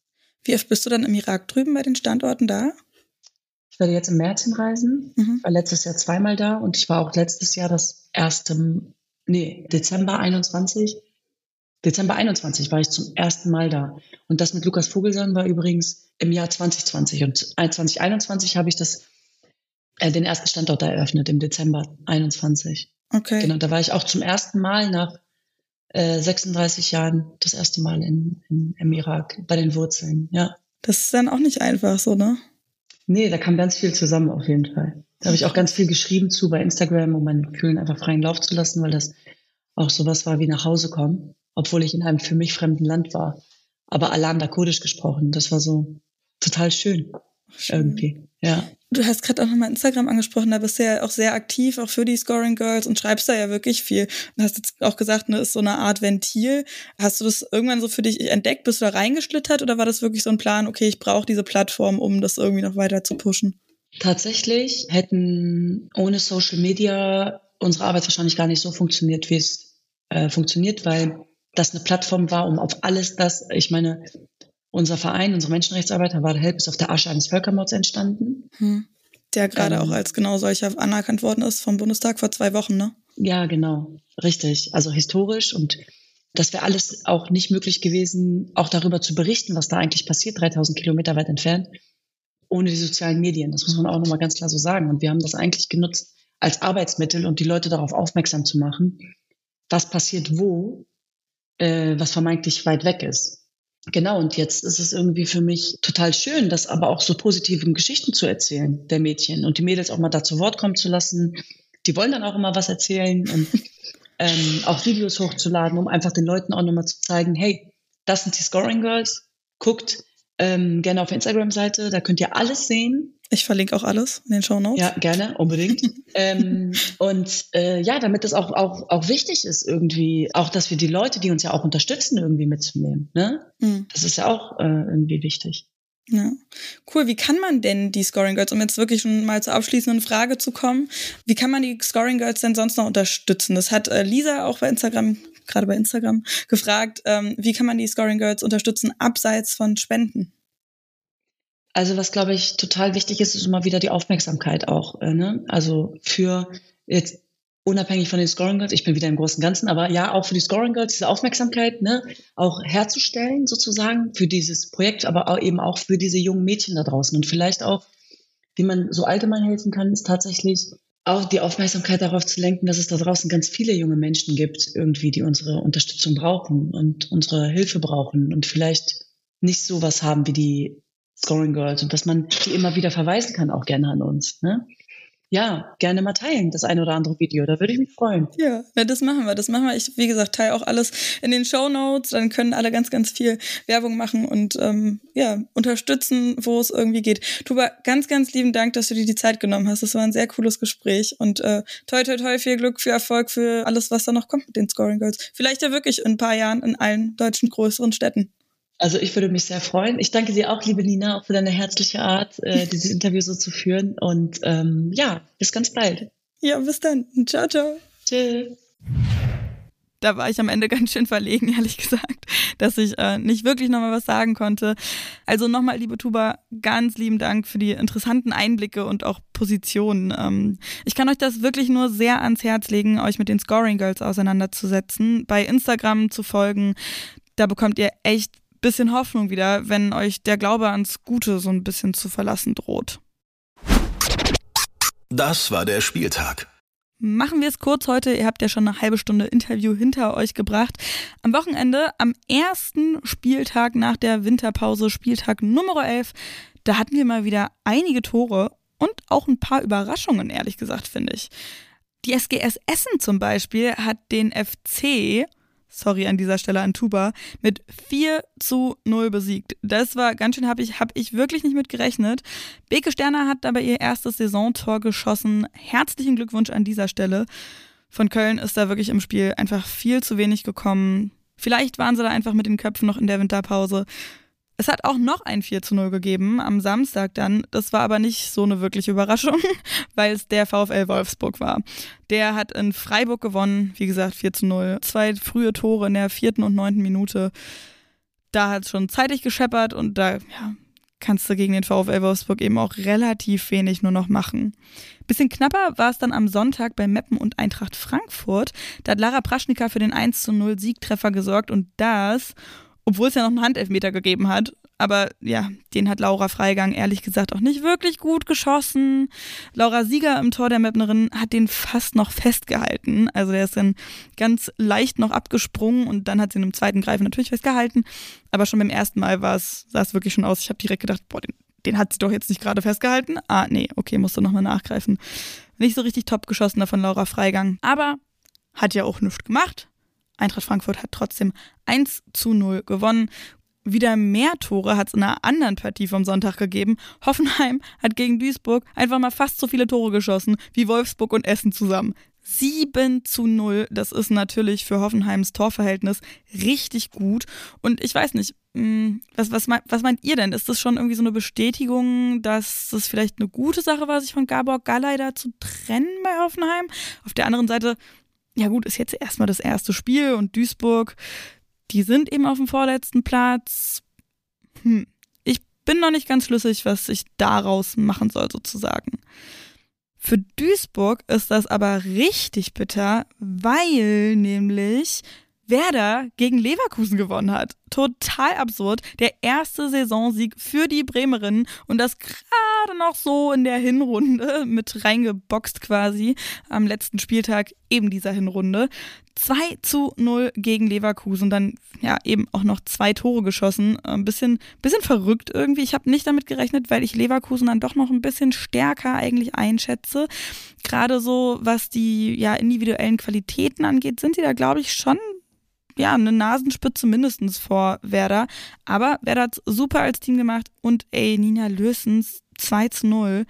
Speaker 3: Wie oft bist du dann im Irak drüben bei den Standorten da?
Speaker 1: Ich werde jetzt im März hinreisen, mhm. war letztes Jahr zweimal da und ich war auch letztes Jahr das erste, nee, Dezember 21 Dezember 21 war ich zum ersten Mal da. Und das mit Lukas Vogelsang war übrigens im Jahr 2020. Und 2021 habe ich das, äh, den ersten Standort da eröffnet, im Dezember 21.
Speaker 3: Okay.
Speaker 1: Genau, da war ich auch zum ersten Mal nach äh, 36 Jahren das erste Mal in, in, im Irak, bei den Wurzeln, ja.
Speaker 3: Das ist dann auch nicht einfach so, ne?
Speaker 1: Nee, da kam ganz viel zusammen auf jeden Fall. Da habe ich auch ganz viel geschrieben zu bei Instagram, um meinen Gefühlen einfach freien Lauf zu lassen, weil das auch sowas war wie nach Hause kommen obwohl ich in einem für mich fremden Land war. Aber Alanda Kurdisch gesprochen. Das war so total schön. schön. Irgendwie. Ja.
Speaker 3: Du hast gerade auch nochmal Instagram angesprochen, da bist du ja auch sehr aktiv, auch für die Scoring Girls und schreibst da ja wirklich viel. Und hast jetzt auch gesagt, ne, ist so eine Art Ventil. Hast du das irgendwann so für dich entdeckt? Bist du da reingeschlittert oder war das wirklich so ein Plan, okay, ich brauche diese Plattform, um das irgendwie noch weiter zu pushen?
Speaker 1: Tatsächlich hätten ohne Social Media unsere Arbeit wahrscheinlich gar nicht so funktioniert, wie es äh, funktioniert, weil das eine Plattform war, um auf alles das, ich meine, unser Verein, unsere Menschenrechtsarbeit, war Help ist auf der Asche eines Völkermords entstanden. Hm.
Speaker 3: Der gerade ähm, auch als genau solcher anerkannt worden ist vom Bundestag vor zwei Wochen, ne?
Speaker 1: Ja, genau, richtig. Also historisch und das wäre alles auch nicht möglich gewesen, auch darüber zu berichten, was da eigentlich passiert, 3000 Kilometer weit entfernt, ohne die sozialen Medien. Das muss man auch nochmal ganz klar so sagen. Und wir haben das eigentlich genutzt als Arbeitsmittel, um die Leute darauf aufmerksam zu machen, was passiert wo, äh, was vermeintlich weit weg ist. Genau, und jetzt ist es irgendwie für mich total schön, das aber auch so positive Geschichten zu erzählen, der Mädchen und die Mädels auch mal da zu Wort kommen zu lassen. Die wollen dann auch immer was erzählen und *laughs* ähm, auch Videos hochzuladen, um einfach den Leuten auch nochmal zu zeigen, hey, das sind die Scoring Girls, guckt ähm, gerne auf Instagram-Seite, da könnt ihr alles sehen.
Speaker 3: Ich verlinke auch alles in den Show Notes.
Speaker 1: Ja, gerne, unbedingt. *laughs* ähm, und äh, ja, damit es auch, auch, auch wichtig ist, irgendwie, auch dass wir die Leute, die uns ja auch unterstützen, irgendwie mitzunehmen. Ne? Mhm. Das ist ja auch äh, irgendwie wichtig.
Speaker 3: Ja, cool. Wie kann man denn die Scoring Girls, um jetzt wirklich schon mal zur abschließenden Frage zu kommen, wie kann man die Scoring Girls denn sonst noch unterstützen? Das hat äh, Lisa auch bei Instagram, gerade bei Instagram, gefragt. Ähm, wie kann man die Scoring Girls unterstützen, abseits von Spenden?
Speaker 1: Also was, glaube ich, total wichtig ist, ist immer wieder die Aufmerksamkeit auch. Äh, ne? Also für jetzt unabhängig von den Scoring Girls, ich bin wieder im großen Ganzen, aber ja, auch für die Scoring Girls diese Aufmerksamkeit, ne, auch herzustellen sozusagen für dieses Projekt, aber auch eben auch für diese jungen Mädchen da draußen und vielleicht auch, wie man so allgemein helfen kann, ist tatsächlich auch die Aufmerksamkeit darauf zu lenken, dass es da draußen ganz viele junge Menschen gibt, irgendwie, die unsere Unterstützung brauchen und unsere Hilfe brauchen und vielleicht nicht so was haben wie die Scoring Girls und dass man die immer wieder verweisen kann, auch gerne an uns. Ne? Ja, gerne mal teilen, das eine oder andere Video. Da würde ich mich freuen.
Speaker 3: Ja, ja, das machen wir. Das machen wir. Ich, wie gesagt, teile auch alles in den Show Notes. Dann können alle ganz, ganz viel Werbung machen und ähm, ja, unterstützen, wo es irgendwie geht. Tuba, ganz, ganz lieben Dank, dass du dir die Zeit genommen hast. Das war ein sehr cooles Gespräch. Und äh, toi, toi, toi, viel Glück, viel Erfolg für alles, was da noch kommt mit den Scoring Girls. Vielleicht ja wirklich in ein paar Jahren in allen deutschen größeren Städten.
Speaker 1: Also ich würde mich sehr freuen. Ich danke dir auch, liebe Nina, auch für deine herzliche Art, äh, *laughs* dieses Interview so zu führen. Und ähm, ja, bis ganz bald.
Speaker 3: Ja, bis dann. Ciao, ciao.
Speaker 1: Tschüss.
Speaker 3: Da war ich am Ende *laughs* ganz schön verlegen, ehrlich gesagt, dass ich äh, nicht wirklich nochmal was sagen konnte. Also nochmal, liebe Tuba, ganz lieben Dank für die interessanten Einblicke und auch Positionen. Ähm, ich kann euch das wirklich nur sehr ans Herz legen, euch mit den Scoring Girls auseinanderzusetzen, bei Instagram zu folgen. Da bekommt ihr echt bisschen Hoffnung wieder, wenn euch der Glaube ans Gute so ein bisschen zu verlassen droht.
Speaker 2: Das war der Spieltag.
Speaker 3: Machen wir es kurz heute. Ihr habt ja schon eine halbe Stunde Interview hinter euch gebracht. Am Wochenende, am ersten Spieltag nach der Winterpause, Spieltag Nummer 11, da hatten wir mal wieder einige Tore und auch ein paar Überraschungen, ehrlich gesagt, finde ich. Die SGS Essen zum Beispiel hat den FC sorry an dieser Stelle an Tuba, mit 4 zu 0 besiegt. Das war ganz schön, habe ich, hab ich wirklich nicht mit gerechnet. Beke Sterner hat dabei ihr erstes Saisontor geschossen. Herzlichen Glückwunsch an dieser Stelle. Von Köln ist da wirklich im Spiel einfach viel zu wenig gekommen. Vielleicht waren sie da einfach mit den Köpfen noch in der Winterpause. Es hat auch noch ein 4 zu 0 gegeben am Samstag dann. Das war aber nicht so eine wirkliche Überraschung, *laughs* weil es der VfL Wolfsburg war. Der hat in Freiburg gewonnen, wie gesagt 4 zu 0. Zwei frühe Tore in der vierten und neunten Minute. Da hat es schon zeitig gescheppert und da ja, kannst du gegen den VfL Wolfsburg eben auch relativ wenig nur noch machen. Bisschen knapper war es dann am Sonntag bei Meppen und Eintracht Frankfurt. Da hat Lara Praschnika für den 1 zu 0 Siegtreffer gesorgt und das obwohl es ja noch einen Handelfmeter gegeben hat. Aber ja, den hat Laura Freigang ehrlich gesagt auch nicht wirklich gut geschossen. Laura Sieger im Tor der Mapnerin hat den fast noch festgehalten. Also der ist dann ganz leicht noch abgesprungen und dann hat sie in einem zweiten Greifen natürlich festgehalten. Aber schon beim ersten Mal sah es wirklich schon aus. Ich habe direkt gedacht, boah, den, den hat sie doch jetzt nicht gerade festgehalten. Ah, nee, okay, musste nochmal nachgreifen. Nicht so richtig top geschossen da von Laura Freigang. Aber hat ja auch nichts gemacht. Eintracht Frankfurt hat trotzdem 1 zu 0 gewonnen. Wieder mehr Tore hat es in einer anderen Partie vom Sonntag gegeben. Hoffenheim hat gegen Duisburg einfach mal fast so viele Tore geschossen wie Wolfsburg und Essen zusammen. 7 zu 0. Das ist natürlich für Hoffenheims Torverhältnis richtig gut. Und ich weiß nicht, hm, was, was, was meint ihr denn? Ist das schon irgendwie so eine Bestätigung, dass das vielleicht eine gute Sache war, sich von Gabor Gallei zu trennen bei Hoffenheim? Auf der anderen Seite, ja gut, ist jetzt erstmal das erste Spiel und Duisburg, die sind eben auf dem vorletzten Platz. Hm, ich bin noch nicht ganz schlüssig, was ich daraus machen soll, sozusagen. Für Duisburg ist das aber richtig bitter, weil nämlich Werder gegen Leverkusen gewonnen hat. Total absurd. Der erste Saisonsieg für die Bremerinnen und das gerade noch so in der Hinrunde mit reingeboxt quasi am letzten Spieltag eben dieser Hinrunde. 2 zu 0 gegen Leverkusen. Dann ja eben auch noch zwei Tore geschossen. Ein bisschen, bisschen verrückt irgendwie. Ich habe nicht damit gerechnet, weil ich Leverkusen dann doch noch ein bisschen stärker eigentlich einschätze. Gerade so, was die ja individuellen Qualitäten angeht, sind sie da, glaube ich, schon ja, eine Nasenspitze mindestens vor Werder. Aber Werder hat super als Team gemacht und ey, Nina Lösens 2 zu 0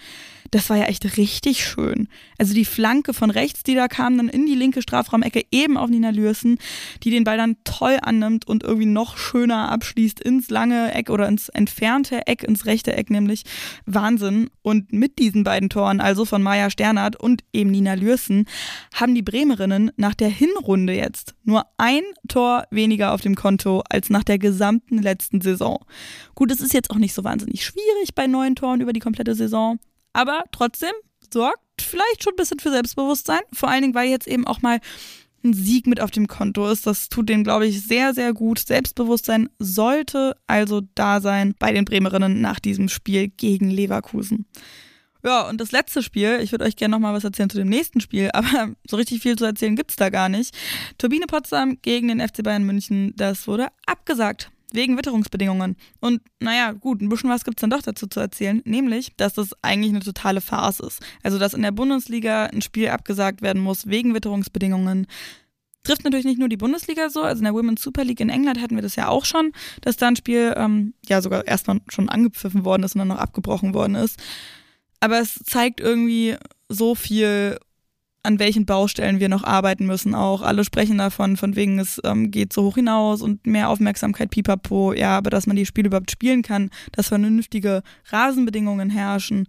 Speaker 3: das war ja echt richtig schön. Also die Flanke von rechts, die da kam, dann in die linke Strafraumecke, eben auf Nina Lürsen, die den Ball dann toll annimmt und irgendwie noch schöner abschließt ins lange Eck oder ins entfernte Eck, ins rechte Eck nämlich. Wahnsinn. Und mit diesen beiden Toren, also von Maja Sternert und eben Nina Lürsen, haben die Bremerinnen nach der Hinrunde jetzt nur ein Tor weniger auf dem Konto als nach der gesamten letzten Saison. Gut, es ist jetzt auch nicht so wahnsinnig schwierig bei neun Toren über die komplette Saison aber trotzdem sorgt vielleicht schon ein bisschen für Selbstbewusstsein. Vor allen Dingen, weil jetzt eben auch mal ein Sieg mit auf dem Konto ist. Das tut denen, glaube ich, sehr, sehr gut. Selbstbewusstsein sollte also da sein bei den Bremerinnen nach diesem Spiel gegen Leverkusen. Ja, und das letzte Spiel, ich würde euch gerne nochmal was erzählen zu dem nächsten Spiel, *laughs* aber so richtig viel zu erzählen gibt es da gar nicht. Turbine Potsdam gegen den FC Bayern München, das wurde abgesagt. Wegen Witterungsbedingungen. Und naja, gut, ein bisschen was gibt es dann doch dazu zu erzählen, nämlich, dass das eigentlich eine totale Farce ist. Also, dass in der Bundesliga ein Spiel abgesagt werden muss wegen Witterungsbedingungen. Trifft natürlich nicht nur die Bundesliga so, also in der Women's Super League in England hatten wir das ja auch schon, dass da ein Spiel ähm, ja sogar erstmal schon angepfiffen worden ist und dann noch abgebrochen worden ist. Aber es zeigt irgendwie so viel an welchen Baustellen wir noch arbeiten müssen auch. Alle sprechen davon, von wegen es ähm, geht so hoch hinaus und mehr Aufmerksamkeit, pipapo. Ja, aber dass man die Spiele überhaupt spielen kann, dass vernünftige Rasenbedingungen herrschen,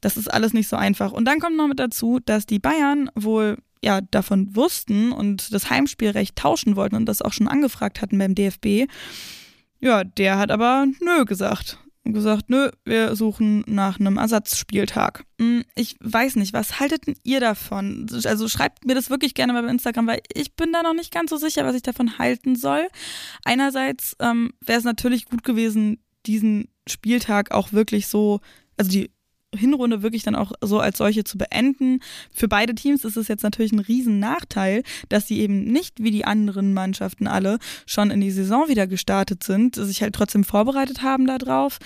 Speaker 3: das ist alles nicht so einfach. Und dann kommt noch mit dazu, dass die Bayern wohl ja davon wussten und das Heimspielrecht tauschen wollten und das auch schon angefragt hatten beim DFB. Ja, der hat aber nö gesagt und gesagt, nö, wir suchen nach einem Ersatzspieltag. Hm, ich weiß nicht, was haltet ihr davon? Also schreibt mir das wirklich gerne mal bei Instagram, weil ich bin da noch nicht ganz so sicher, was ich davon halten soll. Einerseits ähm, wäre es natürlich gut gewesen, diesen Spieltag auch wirklich so, also die Hinrunde wirklich dann auch so als solche zu beenden. Für beide Teams ist es jetzt natürlich ein Riesennachteil, dass sie eben nicht wie die anderen Mannschaften alle schon in die Saison wieder gestartet sind, sich halt trotzdem vorbereitet haben darauf.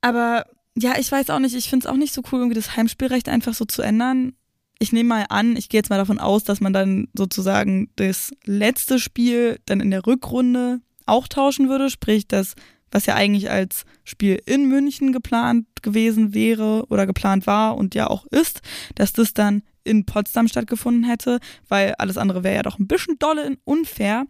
Speaker 3: Aber ja, ich weiß auch nicht, ich finde es auch nicht so cool, irgendwie das Heimspielrecht einfach so zu ändern. Ich nehme mal an, ich gehe jetzt mal davon aus, dass man dann sozusagen das letzte Spiel dann in der Rückrunde auch tauschen würde, sprich, dass was ja eigentlich als Spiel in München geplant gewesen wäre oder geplant war und ja auch ist, dass das dann in Potsdam stattgefunden hätte, weil alles andere wäre ja doch ein bisschen dolle unfair.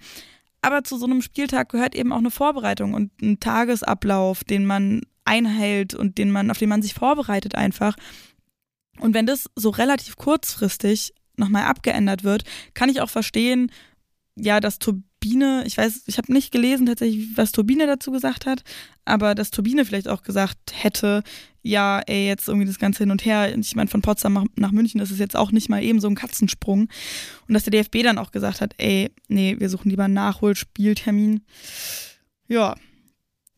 Speaker 3: Aber zu so einem Spieltag gehört eben auch eine Vorbereitung und ein Tagesablauf, den man einhält und den man, auf den man sich vorbereitet einfach. Und wenn das so relativ kurzfristig nochmal abgeändert wird, kann ich auch verstehen, ja, dass Turbine, ich weiß, ich habe nicht gelesen tatsächlich, was Turbine dazu gesagt hat, aber dass Turbine vielleicht auch gesagt hätte, ja, ey, jetzt irgendwie das Ganze hin und her, ich meine, von Potsdam nach München ist es jetzt auch nicht mal eben so ein Katzensprung. Und dass der DFB dann auch gesagt hat, ey, nee, wir suchen lieber einen Nachholspieltermin. Ja,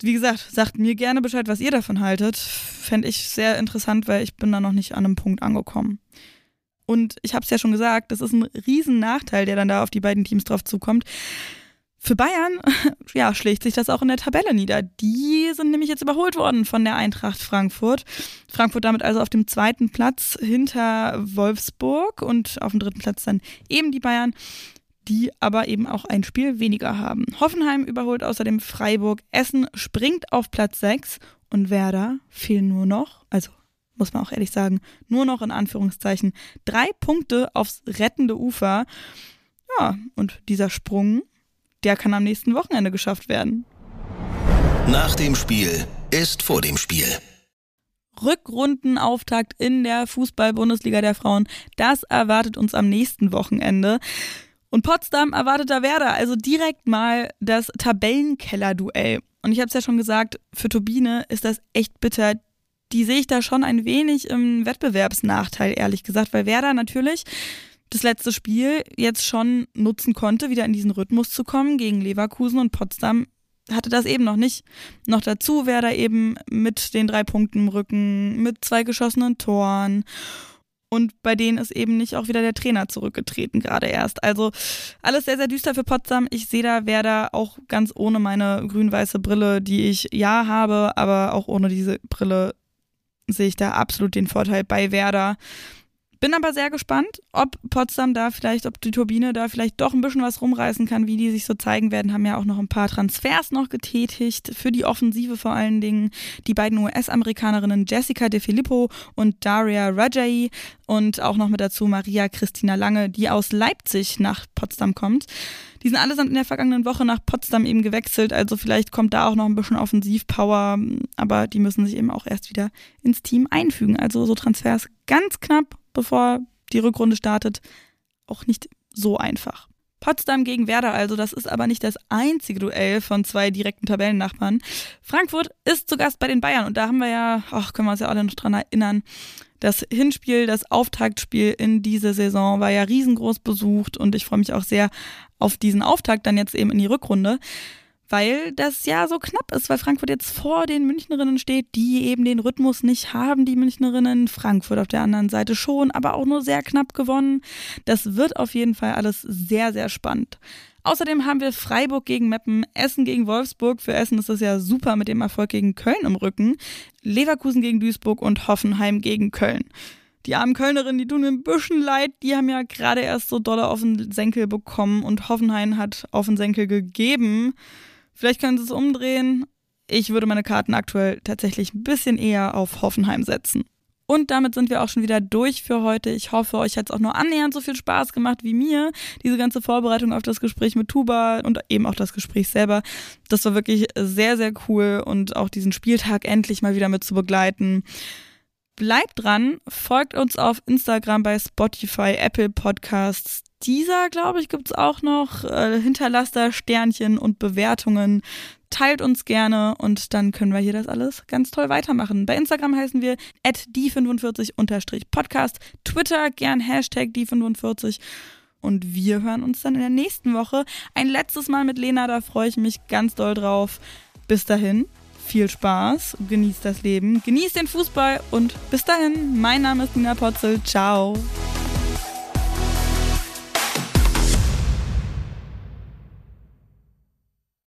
Speaker 3: wie gesagt, sagt mir gerne Bescheid, was ihr davon haltet. Fände ich sehr interessant, weil ich bin da noch nicht an einem Punkt angekommen. Und ich habe es ja schon gesagt, das ist ein riesen Nachteil, der dann da auf die beiden Teams drauf zukommt. Für Bayern, *laughs* ja, schlägt sich das auch in der Tabelle nieder. Die sind nämlich jetzt überholt worden von der Eintracht Frankfurt. Frankfurt damit also auf dem zweiten Platz hinter Wolfsburg und auf dem dritten Platz dann eben die Bayern, die aber eben auch ein Spiel weniger haben. Hoffenheim überholt außerdem Freiburg. Essen springt auf Platz 6 und Werder fehlen nur noch, also muss man auch ehrlich sagen, nur noch in Anführungszeichen drei Punkte aufs rettende Ufer. Ja, und dieser Sprung, der kann am nächsten Wochenende geschafft werden.
Speaker 2: Nach dem Spiel ist vor dem Spiel.
Speaker 3: Rückrundenauftakt in der Fußball-Bundesliga der Frauen. Das erwartet uns am nächsten Wochenende. Und Potsdam erwartet da Werder, also direkt mal das Tabellenkeller-Duell. Und ich habe es ja schon gesagt, für Turbine ist das echt bitter. Die sehe ich da schon ein wenig im Wettbewerbsnachteil, ehrlich gesagt, weil Werder natürlich das letzte Spiel jetzt schon nutzen konnte, wieder in diesen Rhythmus zu kommen gegen Leverkusen und Potsdam hatte das eben noch nicht. Noch dazu Werder eben mit den drei Punkten im Rücken, mit zwei geschossenen Toren und bei denen ist eben nicht auch wieder der Trainer zurückgetreten, gerade erst. Also alles sehr, sehr düster für Potsdam. Ich sehe da Werder auch ganz ohne meine grün-weiße Brille, die ich ja habe, aber auch ohne diese Brille sehe ich da absolut den Vorteil bei Werder. Bin aber sehr gespannt, ob Potsdam da vielleicht, ob die Turbine da vielleicht doch ein bisschen was rumreißen kann, wie die sich so zeigen werden. Haben ja auch noch ein paar Transfers noch getätigt, für die Offensive vor allen Dingen. Die beiden US-Amerikanerinnen Jessica De Filippo und Daria Rajai und auch noch mit dazu Maria Christina Lange, die aus Leipzig nach Potsdam kommt. Die sind allesamt in der vergangenen Woche nach Potsdam eben gewechselt, also vielleicht kommt da auch noch ein bisschen Offensivpower, aber die müssen sich eben auch erst wieder ins Team einfügen. Also so Transfers ganz knapp bevor die Rückrunde startet, auch nicht so einfach. Potsdam gegen Werder also, das ist aber nicht das einzige Duell von zwei direkten Tabellennachbarn. Frankfurt ist zu Gast bei den Bayern und da haben wir ja, ach, können wir uns ja alle noch dran erinnern, das Hinspiel, das Auftaktspiel in diese Saison war ja riesengroß besucht und ich freue mich auch sehr auf diesen Auftakt dann jetzt eben in die Rückrunde weil das ja so knapp ist, weil Frankfurt jetzt vor den Münchnerinnen steht, die eben den Rhythmus nicht haben, die Münchnerinnen. Frankfurt auf der anderen Seite schon, aber auch nur sehr knapp gewonnen. Das wird auf jeden Fall alles sehr, sehr spannend. Außerdem haben wir Freiburg gegen Meppen, Essen gegen Wolfsburg. Für Essen ist das ja super mit dem Erfolg gegen Köln im Rücken. Leverkusen gegen Duisburg und Hoffenheim gegen Köln. Die armen Kölnerinnen, die tun mir ein bisschen leid. Die haben ja gerade erst so dolle auf den Senkel bekommen und Hoffenheim hat auf den Senkel gegeben. Vielleicht können sie es umdrehen. Ich würde meine Karten aktuell tatsächlich ein bisschen eher auf Hoffenheim setzen. Und damit sind wir auch schon wieder durch für heute. Ich hoffe, euch hat es auch nur annähernd so viel Spaß gemacht wie mir. Diese ganze Vorbereitung auf das Gespräch mit Tuba und eben auch das Gespräch selber. Das war wirklich sehr, sehr cool und auch diesen Spieltag endlich mal wieder mit zu begleiten. Bleibt dran, folgt uns auf Instagram bei Spotify, Apple Podcasts, dieser, glaube ich, gibt es auch noch. Äh, hinterlasst Sternchen und Bewertungen. Teilt uns gerne und dann können wir hier das alles ganz toll weitermachen. Bei Instagram heißen wir die45-podcast, Twitter gern Hashtag die45 und wir hören uns dann in der nächsten Woche ein letztes Mal mit Lena, da freue ich mich ganz doll drauf. Bis dahin, viel Spaß, genießt das Leben, genießt den Fußball und bis dahin, mein Name ist Nina Potzel, ciao.